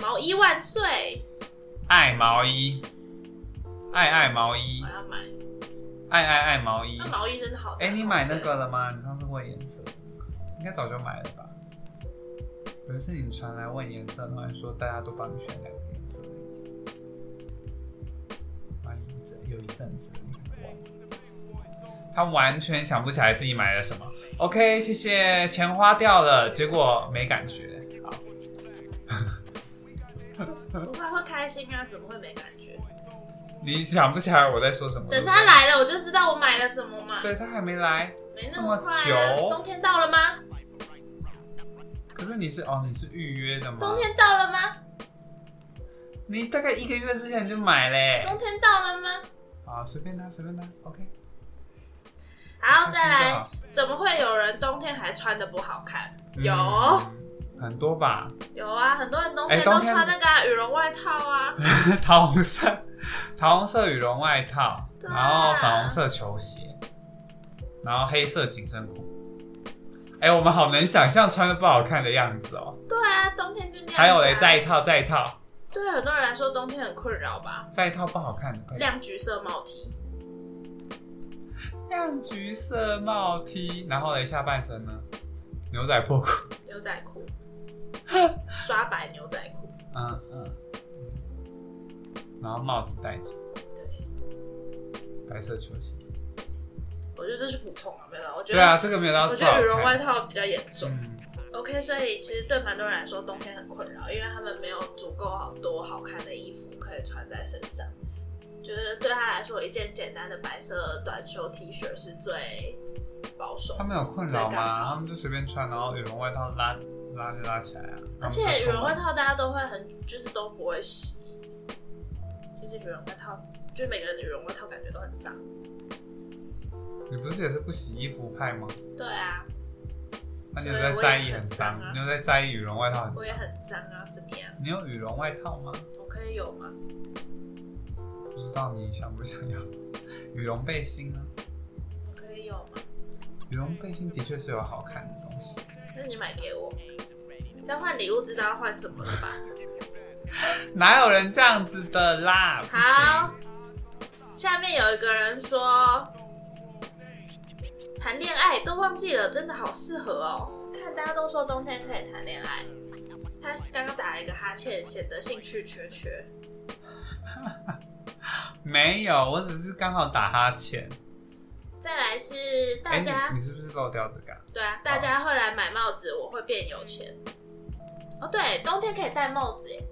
毛衣万岁，爱毛衣，爱爱毛衣我，要买。爱爱爱毛衣那。毛衣真的好。哎、你买那个了吗？你上次问颜色，应该早就买了吧？有一次你传来问颜色，然后你说大家都帮你选两个颜色的一阵有一阵子你很忘了，他完全想不起来自己买了什么。OK，谢谢，钱花掉了，结果没感觉。好，不会会开心啊？怎么会没感觉？你想不起来我在说什么？等他来了，我就知道我买了什么嘛。所以他还没来。没那么快冬天到了吗？可是你是哦，你是预约的吗？冬天到了吗？你大概一个月之前就买嘞。冬天到了吗？啊，随便他，随便他，OK。好，再来怎么会有人冬天还穿的不好看？有嗯很多吧，有啊，很多人冬天都穿那个啊羽绒外套啊。桃红色，桃红色羽绒外套，然后粉红色球鞋，然后黑色紧身裤。哎、我们好能想象穿的不好看的样子哦。对啊，冬天就那样、啊。还有嘞，再一套，再一套，对很多人来说，冬天很困扰吧？再一套不好看，亮橘色帽 T，亮橘色帽 T，然后嘞下半身呢，牛仔破裤，牛仔裤，刷白牛仔裤，嗯嗯，然后帽子戴着，对，白色球鞋。我觉得这是普通啊，没有啦，我觉得，对啊，这个没有到我觉得羽绒外。套比较严重。嗯，OK，所以其实对蛮多人来说，冬天很困扰，因为他们没有足够好多好看的衣服可以穿在身上。就是对他来说，一件简单的白色短袖 T 恤是最保守他。们有困扰吗？他们就随便穿，然后羽绒外套拉拉就拉起来啊。而且羽绒外套大家都会很，就是都不会洗。其实羽绒外套，就是每个人的羽绒外套感觉都很脏。你不是也是不洗衣服派吗？对啊，那你有在在意很脏？你有在在意羽绒外套很脏？我也很脏啊，怎么样？你有羽绒外套吗？我可以有吗？不知道你想不想要羽绒背心呢？我可以有吗？羽绒背心的确是有好看的东西。那你买给我。交换礼物知道要换什么了吧？哪有人这样子的啦？好，下面有一个人说，谈恋爱都忘记了，真的好适合哦。看大家都说冬天可以谈恋爱，他刚刚打了一个哈欠，显得兴趣缺缺。没有，我只是刚好打哈欠。再来是大哎、家，你你是不是漏掉这个啊、对啊，大家会来买帽子，我会变有钱。哦，对，冬天可以戴帽子耶，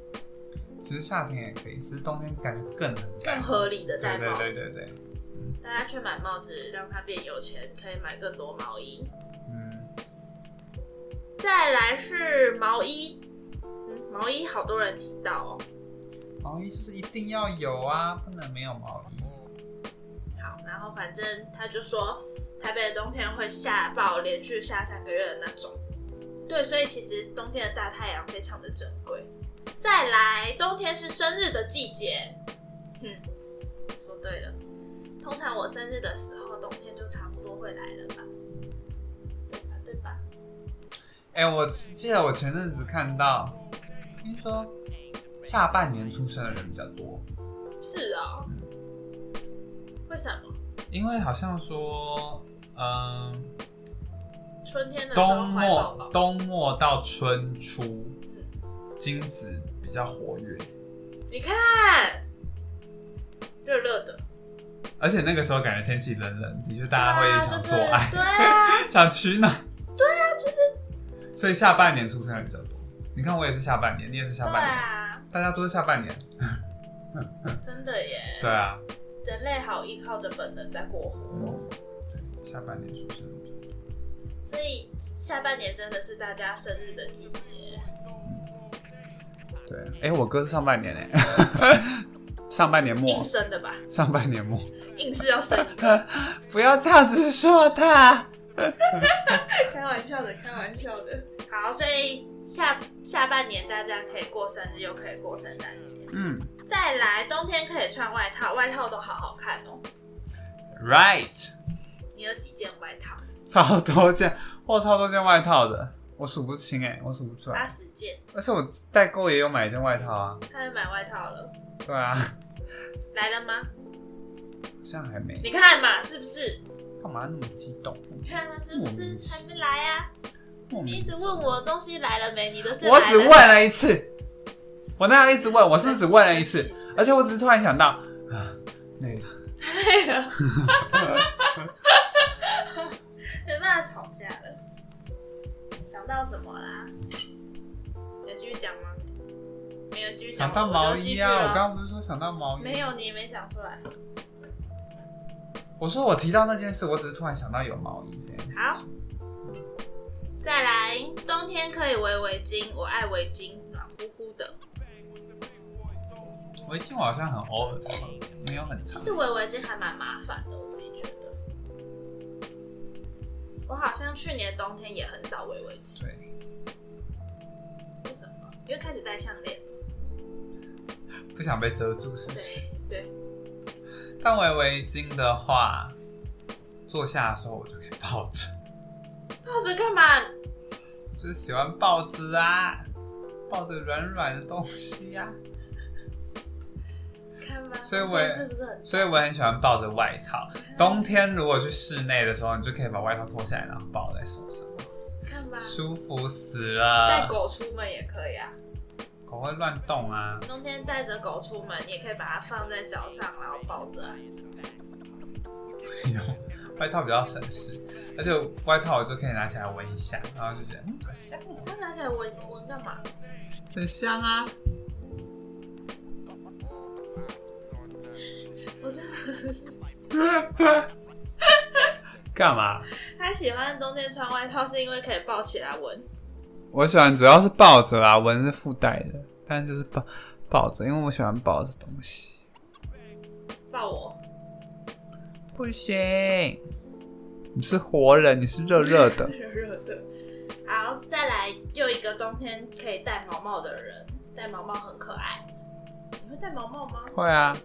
其实夏天也可以，只是冬天感觉更能更合理的戴对帽子。对对对对，大家去买帽子，让它变有钱，可以买更多毛衣。嗯，再来是毛衣，嗯，毛衣好多人提到哦。毛衣就是一定要有啊，不能没有毛衣。好，然后反正他就说，台北的冬天会下暴，连续下三个月的那种。对，所以其实冬天的大太阳非常的珍贵。再来，冬天是生日的季节。嗯，说对了。通常我生日的时候，冬天就差不多会来了吧？对吧？对吧？哎、我记得我前阵子看到，听说下半年出生的人比较多，是啊、为什么？因为好像说，嗯、春天的时候冬。末冬末到春初，精子比较活跃，你看，热热的，而且那个时候感觉天气冷冷，的确大家会想做爱，对啊，就是、对啊，想取暖，对啊，就是所以下半年出生的比较多。你看我也是下半年，你也是下半年，啊，大家都是下半年。真的耶。对啊，人类好依靠着本能在过活，嗯，下半年出生的比较多。所以下半年真的是大家生日的季节。对，哎、我哥是上半年哎，上半年末硬，生的吧，上半年末，硬是要生一个。不要这样子说他。开玩笑的，开玩笑的。好，所以下下半年大家可以过生日，又可以过圣诞节。嗯再来，冬天可以穿外套，外套都好好看哦。，right，你有几件外套？超多件，我超多件外套的，我数不清哎，我数不出来八来。十件，而且我代购也有买一件外套啊。他也买外套了，对啊，来了吗？好像还没。你看嘛，是不是？干嘛那么激动？你看他，是不是还没来啊？你一直问我东西来了没，你的是我只问了一次，我那样一直问，我是不是只问了一次？而且我只是突然想到，啊，那个累了，没办法吵架了。想到什么啦？有继续讲吗？没有继续讲，想到毛衣啊，我了刚刚不是说想到毛衣？没有，你也没讲出来。我说我提到那件事，我只是突然想到有毛衣这件事。好再来，冬天可以围围巾，我爱围巾，暖乎乎的。围巾我好像很偶尔才会，没有很长其。实围围巾还蛮麻烦的，我自己觉得。我好像去年冬天也很少围围巾，对，为什么？因为开始戴项链。不想被遮住，是不是？对对，但围围巾的话，坐下的时候我就可以抱着，抱着干嘛？就是喜欢抱着啊，抱着软软的东西啊。吗？所以我也是不是很？所以我很喜欢抱着外套。冬天如果去室内的时候，你就可以把外套脱下来，然后抱在手上，看吧，舒服死了带。狗出门也可以啊。狗会乱动啊，冬天带着狗出门，你也可以把它放在脚上，然后抱着 啊。外套比较省事，而且外套我就可以拿起来闻一下，然后就觉得嗯，好香哦，那拿起来闻闻干嘛？很香啊。干嘛？他喜欢冬天穿外套，是因为可以抱起来闻。我喜欢主要是抱着啦，闻是附带的，但就是抱抱着，因为我喜欢抱着东西。抱我，不行，你是活人，你是热热的。热热的。好，再来又一个冬天可以戴毛毛的人，戴毛毛很可爱。你会戴毛毛吗？会啊，嗯，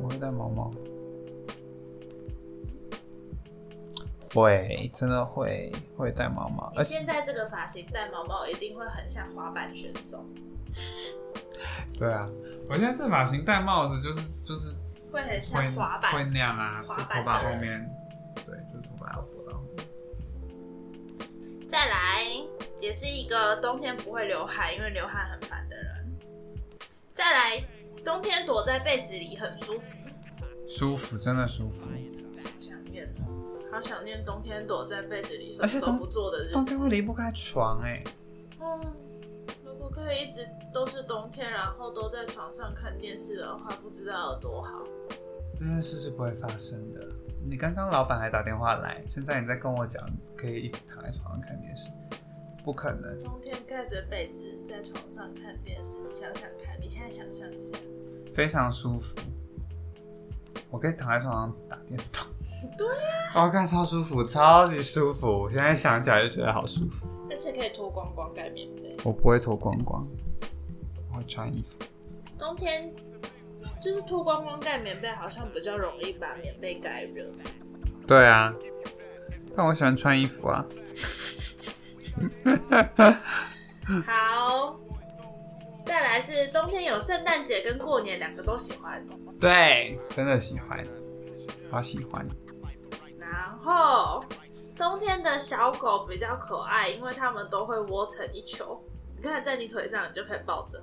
我会戴毛毛。会，真的会会戴毛毛，你而且现在这个发型戴毛毛，一定会很像滑板选手，对啊，我现在这发型戴帽子就是就是会很会像滑板。会那样啊，就滑板头发的人后面，对，就是头发要拨到后面。再来，也是一个冬天不会流汗，因为流汗很烦的人。再来，冬天躲在被子里很舒服。舒服，真的舒服。好想念哦，好想念冬天躲在被子里什而且都不做的日子。冬天会离不开床哎、嗯，如果可以一直都是冬天，然后都在床上看电视的话，不知道有多好。这件事是不会发生的。你刚刚老板还打电话来，现在你在跟我讲可以一直躺在床上看电视，不可能。冬天盖着被子在床上看电视，你想想看，你现在想象一下，非常舒服。我可以躺在床上打电动。对呀、我看超舒服，超级舒服。我现在想起来就觉得好舒服。而且可以脱光光盖棉被。我不会脱光光，我会穿衣服。冬天就是脱光光盖棉被，好像比较容易把棉被盖热。对啊，但我喜欢穿衣服啊。好，再来是冬天有圣诞节跟过年两个都喜欢，对，真的喜欢，好喜欢。然后冬天的小狗比较可爱，因为它们都会窝成一球。你看在你腿上，你就可以抱着。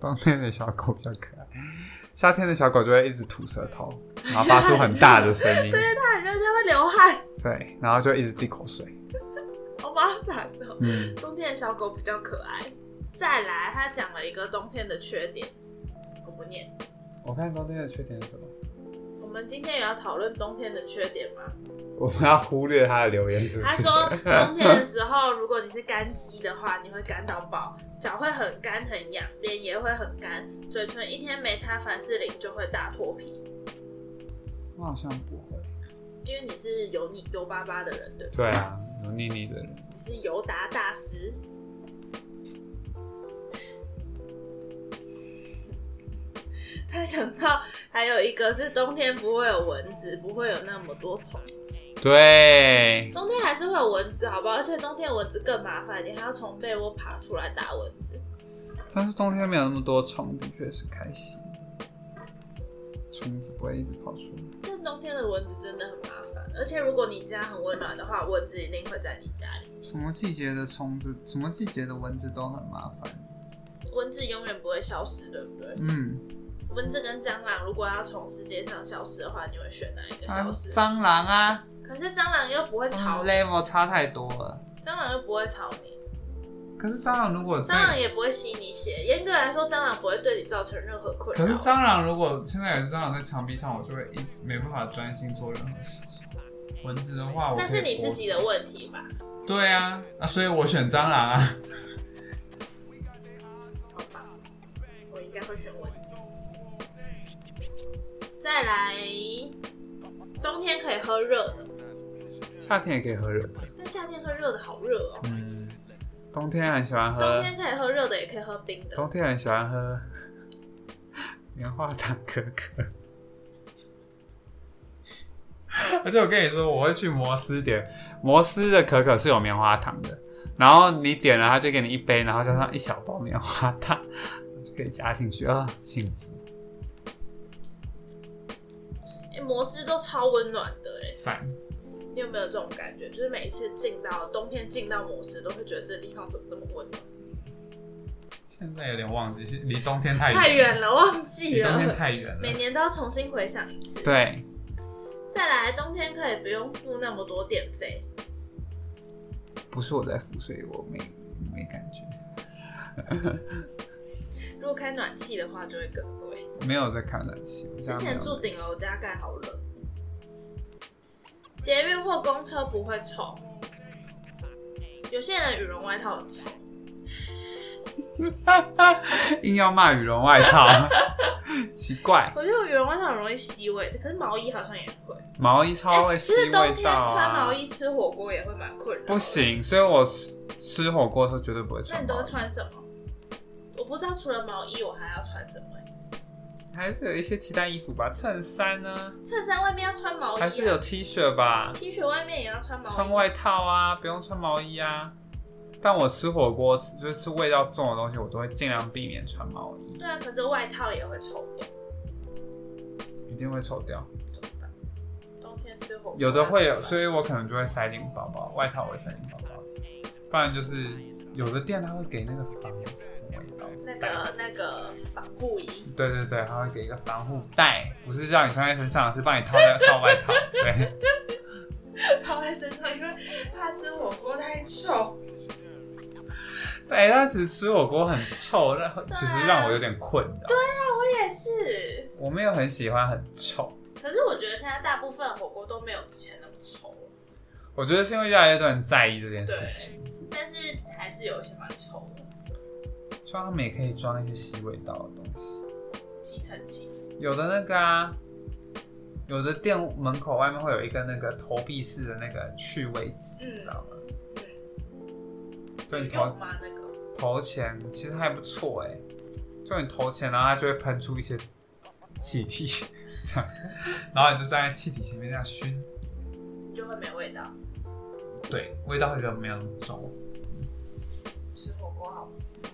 冬天的小狗比较可爱，夏天的小狗就会一直吐舌头，然后发出很大的声音。对，它很热，就会流汗，对，然后就一直滴口水。好麻烦哦。嗯，冬天的小狗比较可爱。再来，他讲了一个冬天的缺点，我不念。我看冬天的缺点是什么？我们今天也要讨论冬天的缺点吗？我们要忽略他的留言是不是？他说，冬天的时候，如果你是干肌的话，你会干到爆，脚会很干很痒，脸也会很干，嘴唇一天没擦凡士林就会大脱皮，我好像不会。因为你是油腻油巴巴的人，对不对对啊，有腻腻的人。你是尤达大师。他想到还有一个是冬天不会有蚊子，不会有那么多虫。对，冬天还是会有蚊子，好不好？而且冬天蚊子更麻烦，你还要从被窝爬出来打蚊子。但是冬天没有那么多虫，的确是开心。虫子不会一直跑出来。但冬天的蚊子真的很麻烦，而且如果你家很温暖的话，蚊子一定会在你家里。什么季节的虫子，什么季节的蚊子都很麻烦。蚊子永远不会消失，对不对？嗯，蚊子跟蟑螂如果要从世界上消失的话，你会选哪一个它消失？蟑螂啊，可是蟑螂又不会吵嗯你，，level 差太多了。蟑螂又不会吵你，可是蟑螂如果蟑螂，也不会吸你血。严格来说，蟑螂不会对你造成任何困扰。可是蟑螂如果现在有蟑螂在墙壁上，我就会一没办法专心做任何事情。蚊子的话，我那是你自己的播问题吧？对啊，啊，所以我选蟑螂啊。好吧，我应该会选蚊子。再来，冬天可以喝热的，夏天也可以喝热的。但夏天喝热的好热哦。嗯，冬天很喜欢喝冬喝，天可以喝热的，也可以喝冰的。冬天很喜欢喝 棉花糖可可。而且我跟你说，我会去摩斯点，摩斯的可可是有棉花糖的，然后你点了，他就给你一杯，然后加上一小包棉花糖，就可可以加进去啊，幸福哎、摩斯都超温暖的哎、赞。你有没有这种感觉？就是每一次进到冬天进到摩斯，都会觉得这个地方怎么那么温暖？现在有点忘记，是离冬天太太远了，忘记了冬天了。太远了。每年都要重新回想一次。，对，再来冬天可以不用付那么多电费。不是我在付，所以我没没感觉，如果开暖气的话，就会更贵。没有在开暖气。之前住顶楼加盖好冷。捷运或公车不会臭，有些人羽绒外套很臭。硬要骂羽绒外套，奇怪，我觉得羽绒外套很容易吸味，可是毛衣好像也会。毛衣超会吸其实冬天味道啊。穿毛衣吃火锅也会蛮困扰。不。行，所以我吃吃火锅的时候绝对不会穿那你都会穿什么？我不知道除了毛衣，我还要穿什么、欸还是有一些其他衣服吧，衬衫呢，衬衫外面要穿毛衣、啊，还是有 T 恤吧，T 恤外面也要穿毛衣。穿外套啊，不用穿毛衣啊。但我吃火锅，就是吃味道重的东西，我都会尽量避免穿毛衣，对啊，可是外套也会臭掉。一定会臭掉。有的会有，所以以我可能就会塞进包包，外套我会塞进包包，不然就是有的店他会给那个防味道那个那个防护衣，对对对，他会给一个防护袋，不是让你穿在身上，是帮你套在套外套。对，套在身上，因为怕吃火锅太臭。对，他其实吃火锅很臭，让其实让我有点困扰。我也是，我没有很喜欢很臭，可是我觉得现在大部分火锅都没有之前那么臭了，我觉得是因为越来越多人在意这件事情，但是还是有一些蛮臭的。希望他们也可以装一些吸味道的东西。吸尘器，有的那个啊，有的店门口外面会有一个那个投币式的那个去味机，嗯你知道吗？嗯，对你投用吗？那个投钱其实还不错哎，就你投钱，然后它就会喷出一些气体，这样，然后你就站在气体前面这样熏，就会没味道。对，味道会比较没有那么重，吃火锅好，嗯，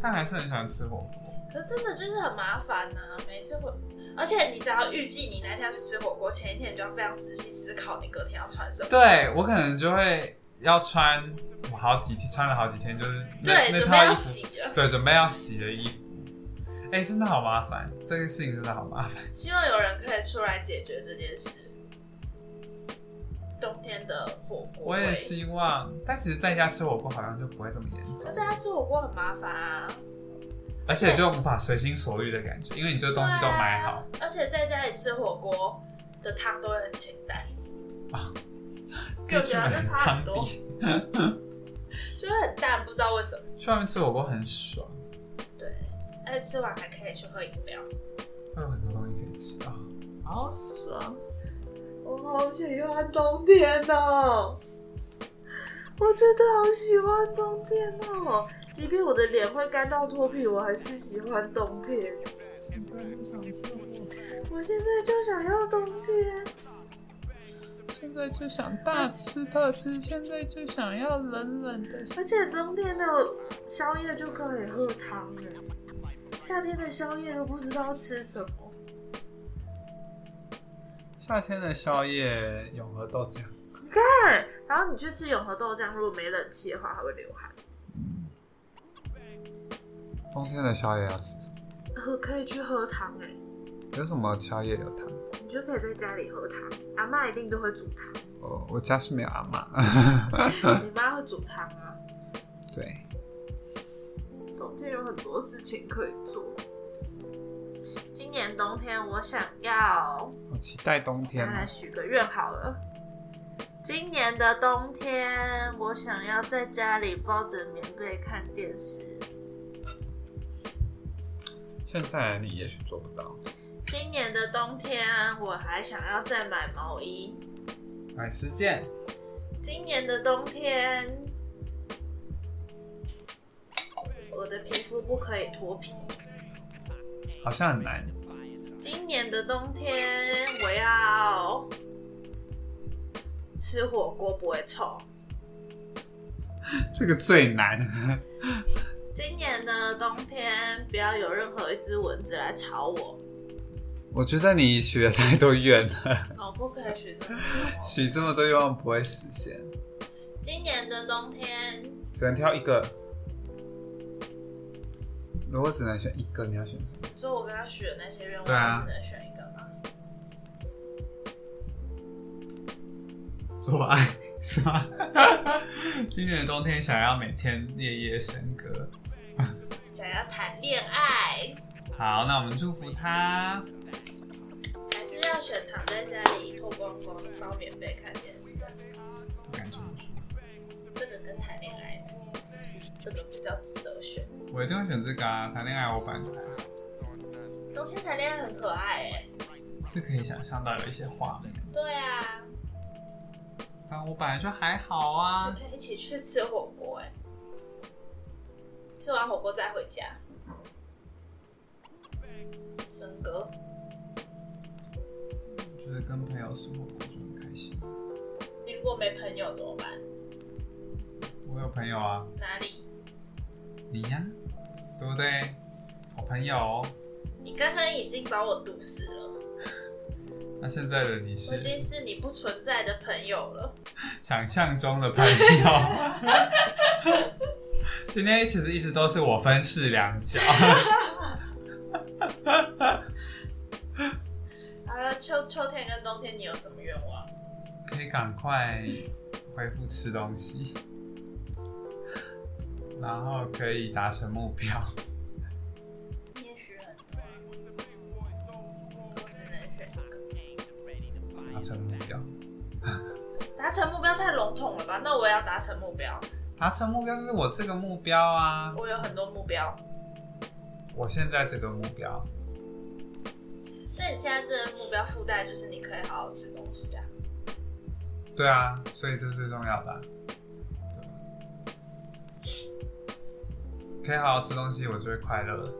但还是很喜欢吃火锅。可是真的就是很麻烦呐、每次会，而且你只要预计你那天要去吃火锅，前一天你就要非常仔细思考你隔天要穿什么。对我可能就会要穿我好几天，穿了好几天，就是那对，那准备要衣服，洗了。对，准备要洗的衣服。哎、真的好麻烦，这个事情真的好麻烦。希望有人可以出来解决这件事。冬天的火锅我也希望，但其实在家吃火锅好像就不会这么严重可，在家吃火锅很麻烦啊，而且就无法随心所欲的感觉，因为你这个东西都买好。啊而且在家里吃火锅的汤都会很清淡，可以去买我觉得这差汤很多底，就是很淡，不知道为什么。去外面吃火锅很爽，对，而且吃完还可以去喝饮料，还有很多东西可以吃啊。好爽！我好喜欢冬天哦，我真的好喜欢冬天哦。即便我的脸会干到脱皮，我还是喜欢冬天。现在就想吃火锅，我现在就想要冬天。现在就想大吃特吃，现在就想要冷冷的。而且冬天的宵夜就可以喝汤了，夏天的宵夜都不知道吃什么。夏天的宵夜，永和豆浆。你看，然后你去吃永和豆浆，如果没冷气的话，还会流汗。冬天的宵夜要吃什么？喝可以去喝汤哎、有什么宵夜有汤？你就可以在家里喝汤。阿妈一定都会煮汤，我我家是没有阿妈。你妈会煮汤啊。对，冬天有很多事情可以做。今年冬天我想要，我期待冬天来哦。许个愿好了。今年的冬天，我想要在家里抱着棉被看电视。现在你也许做不到，今年的冬天，我还想要再买毛衣。买十件。今年的冬天，我的皮肤不可以脱皮。好像很难。今年的冬天，我要吃火锅不会臭。这个最难。今年的冬天不要有任何一只蚊子来吵我。我觉得你许的太多愿了，哦，不可以许这么多。许这么多愿望不会实现，今年的冬天，只能挑一个。如果只能选一个，你要选什么？所以我跟他许的那些愿望，对啊只能选一个吗？做爱是吗？今年的冬天想要每天夜夜笙歌。想要谈恋爱，好，那我们祝福他。还是要选躺在家里脱光光包棉被看电视？不敢这么说，这个跟谈恋爱是不是这个比较值得选？我一定会选这个啊！谈恋爱我本来冬天谈恋爱很可爱哎。是可以想象到有一些画面，对啊，但我本来就还好啊就。可以一起去吃火锅哎。吃完火锅再回家。笙歌，觉得跟朋友吃火锅就很开心。你如果没朋友怎么办？我有朋友啊，哪里？你呀，对不对？好朋友哦。你刚刚已经把我毒死了，那现在的你是已经是你不存在的朋友了。想象中的朋友。今天其实一直都是我分饰两角。好了，秋秋天跟冬天你有什么愿望？可以赶快恢复吃东西，然后可以达成目标。也许很多，我只能选一个。达成目标，达成目标太笼统了吧？那我也要达成目标。达成目标就是我这个目标啊，我有很多目标。我现在这个目标。那你现在这个目标附带就是你可以好好吃东西啊。对啊，所以这是最重要的啊、对 可以好好吃东西，我就会快乐，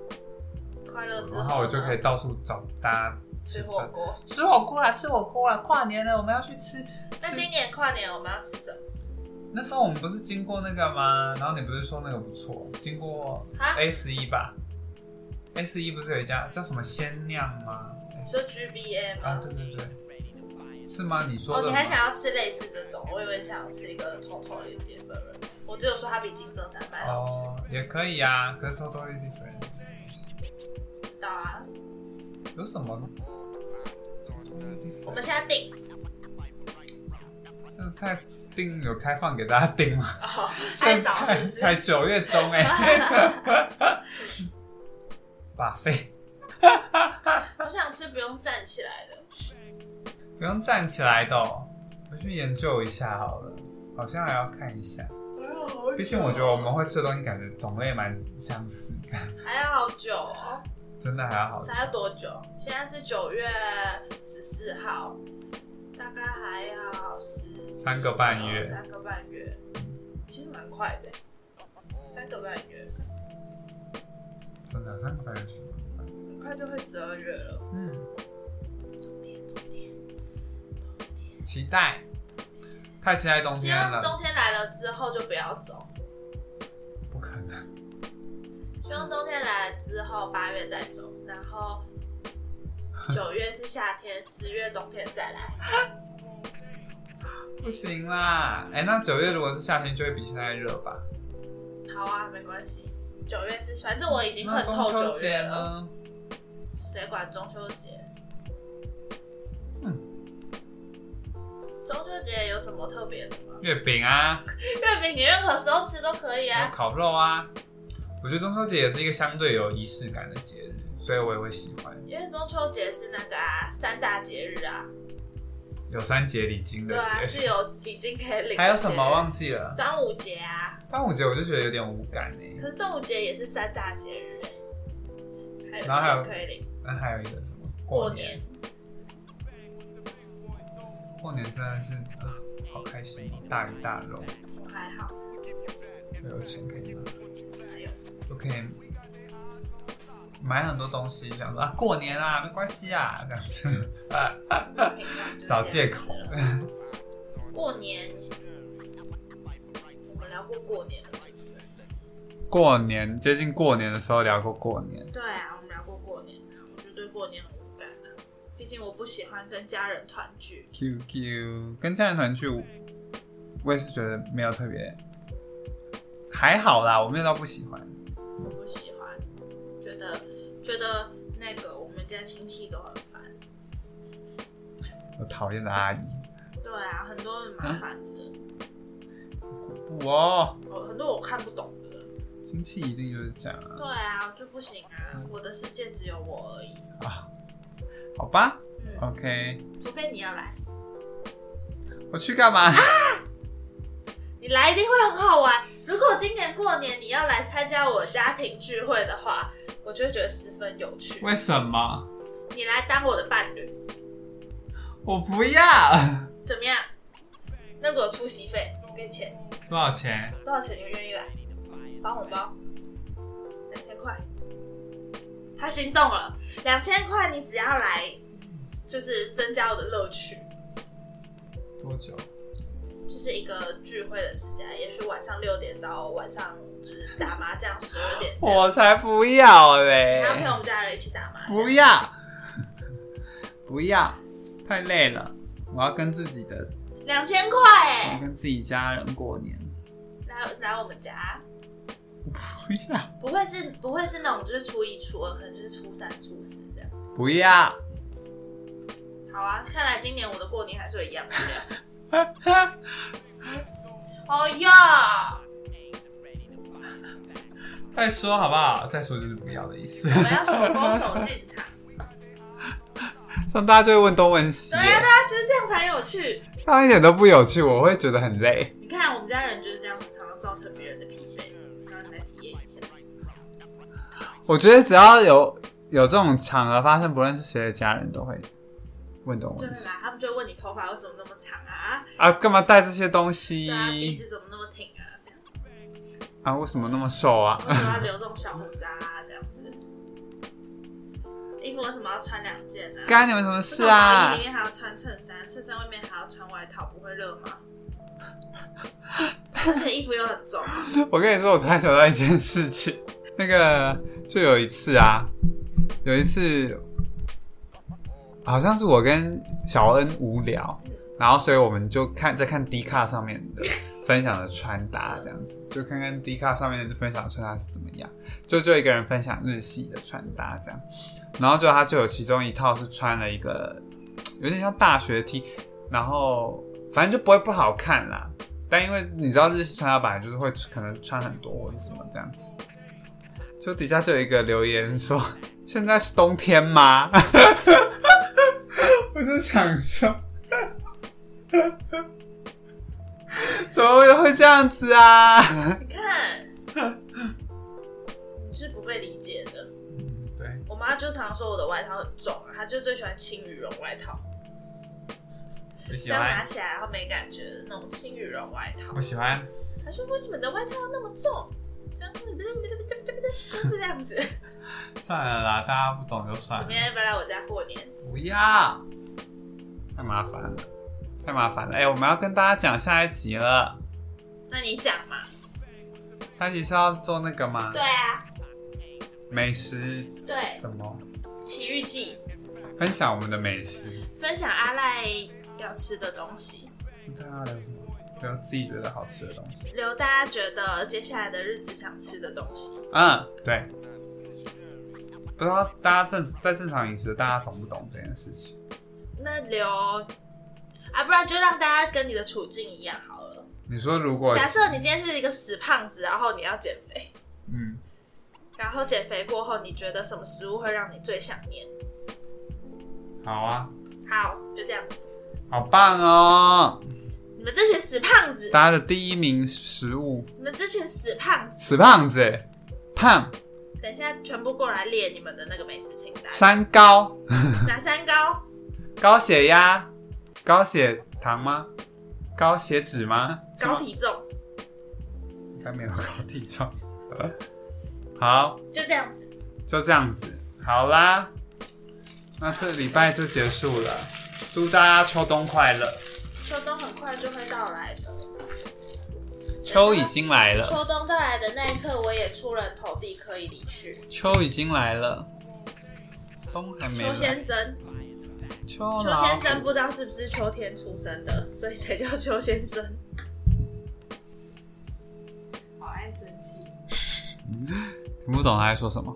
快乐之后，然后我就可以到处找大家吃火锅。吃火锅啊，吃火锅啊！跨年了，我们要去吃。吃那今年跨年我们要吃什么？那时候我们不是经过那个吗？然后你不是说那个不错？经过哈 A 十一吧？A 十一不是有一家叫什么鲜酿吗？你说 G B M 啊，吗？对对对，是吗？你说？你还想要吃类似这种？我以为你想要吃一个偷偷一点的。我只有说它比金色山脉好吃，哦，也可以啊，可是 totally different。知道啊？有什么？我们现在定那菜订有开放给大家订吗？哦，在才九月中哎、把费我想吃不用站起来的。不用站起来的、哦，我去研究一下好了，好像还要看一下。毕竟我觉得我们会吃的东西感觉种类蛮相似的，还要好久哦，真的还要好久。还要多久？现在是九月十四号，大概还要十三个半月三个半月，其实蛮快的，三个半月，真的三个半月去。很快就会十二月了。嗯。期待，太期待冬希天了，望冬天来了之后就不要走。不可能。希望冬天来了之后八月再走，然后九月是夏天，十月冬天再来。不行啦，哎、那九月如果是夏天，就会比现在热吧？好啊，没关系。九月是，反正我已经那恨透中秋九月了。呢？谁管中秋节？中秋节有什么特别的吗？月饼啊，月饼你任何时候吃都可以啊。还有烤肉啊。我觉得中秋节也是一个相对有仪式感的节日，所以我也会喜欢。因为中秋节是那个啊三大节日啊，有三节礼金的对啊，节日，是有礼金可以领。还有什么忘？记了？端午节啊，端午节我就觉得有点无感哎、可是端午节也是三大节日哎、然后还有钱可以领。那还有一个什么？过年年，过年真的是啊，好开心哦，大鱼大肉，我还好，又有钱可以买，还有就可以买很多东西，这样子啊，过年啦，没关系啊，这样子。找借口 过年，我们聊过过年过年接近过年的时候聊过过年，对啊，我们聊过过年啊，我就对过年不喜欢跟家人团聚。QQ 跟家人团聚，我也是觉得没有特别，还好啦，我没有到不喜欢。我不喜欢，觉得觉得那个我们家亲戚都很烦。我讨厌的阿姨，对啊，很多很麻烦的人，不哦，我很多我看不懂的。亲戚一定就是这样对啊，就不行啊，我的世界只有我而已。啊，啊，好吧嗯，，OK，除非你要来，我去干嘛？你来一定会很好玩。如果今年过年你要来参加我家庭聚会的话，我就会觉得十分有趣。为什么？你来当我的伴侣，我不要。怎么样？那如果出席费，我给你钱，多少钱？多少钱你们愿意来？包红包，两千块。他心动了，两千块你只要来，就是增加我的乐趣。多久？就是一个聚会的时间，也许晚上六点到晚上就是打麻将十二点。我才不要嘞还要陪我们家人一起打麻将。不要，不要，太累了。我要跟自己的，两千块我要哎，跟自己家人过年。来来我们家，不要，不会是不会是那种就是初一初二，可能就是初三初四这样。不要。好啊，看来今年我的过年还是会一样。哦呀，再说好不好？再说就是不要的意思。我们要手勾手进场。这样大家就会问东问西对，啊，大家，就是这样才有趣。这样一点都不有趣，我会觉得很累。你看我们家人就是这样子，常常造成别人的疲惫，让你来体验一下。我觉得只要有有这种场合发生，不论是谁的家人都会问东问西就会来，他们就会问你头发为什么那么长啊？啊，干嘛带这些东西对啊，鼻子怎么那么挺啊？这样，啊？为什么那么瘦啊？为什么要留这种小胡渣啊？这样子，衣服为什么要穿两件啊？干你们什么为事啊衣里？面还要穿衬衫，衬衫外面还要穿外套，不会热吗？而且衣服又很重，我跟你说，我突然想到一件事情，那个就有一次啊，有一次好像是我跟小恩无聊，然后所以我们就看在看 D 卡上面的分享的穿搭，这样子 就看看 D 卡上面分享的穿搭是怎么样，就就一个人分享日系的穿搭这样，然后就他就有其中一套是穿了一个有点像大学 T，然后反正就不会不好看啦。但因为你知道日系穿搭本来就是会可能穿很多或者什么这样子，就底下就有一个留言说：“现在是冬天吗？”我就想说，怎么会这样子啊？你看，你是不被理解的。对，我妈就常说我的外套很重啊，她就最喜欢轻羽绒外套，我喜这样拿欢，起来然后没感觉的那种轻羽绒外套我。喜欢。她说为什么你的外套要那么重？这样 这样子。算了啦，大家不懂就算了，怎么样？要不要来我家过年？不要，太麻烦了，太麻烦了。哎、我们要跟大家讲下一集了。那你讲嘛。下一集是要做那个吗？对啊，美食对，什么？奇遇记，分享我们的美食。分享阿赖要吃的东西，大家留什么？留自己觉得好吃的东西。留大家觉得接下来的日子想吃的东西。嗯，对。不知道大家正在正常饮食，大家懂不懂这件事情？那留啊，不然就让大家跟你的处境一样好了。你说如果假设你今天是一个死胖子，然后你要减肥，嗯，然后减肥过后，你觉得什么食物会让你最想念？好啊，好，就这样子。好棒哦！你们这群死胖子，大家的第一名食物，你们这群死胖子，死胖子，胖等一下全部过来列你们的那个美食清单。三高，哪三高？高血压，高血糖吗？高血脂吗？高体重，应该没有高体重。好，就这样子。就这样子，好啦，那这礼拜就结束了，祝大家秋冬快乐。秋冬很快就会到来的。秋已经来了，秋冬到来的那一刻，我也出人头地，可以离去。秋已经来了，冬还没来。秋先生，秋邱先生不知道是不是秋天出生的，所以才叫邱先生。好爱生气。听不懂他在说什么。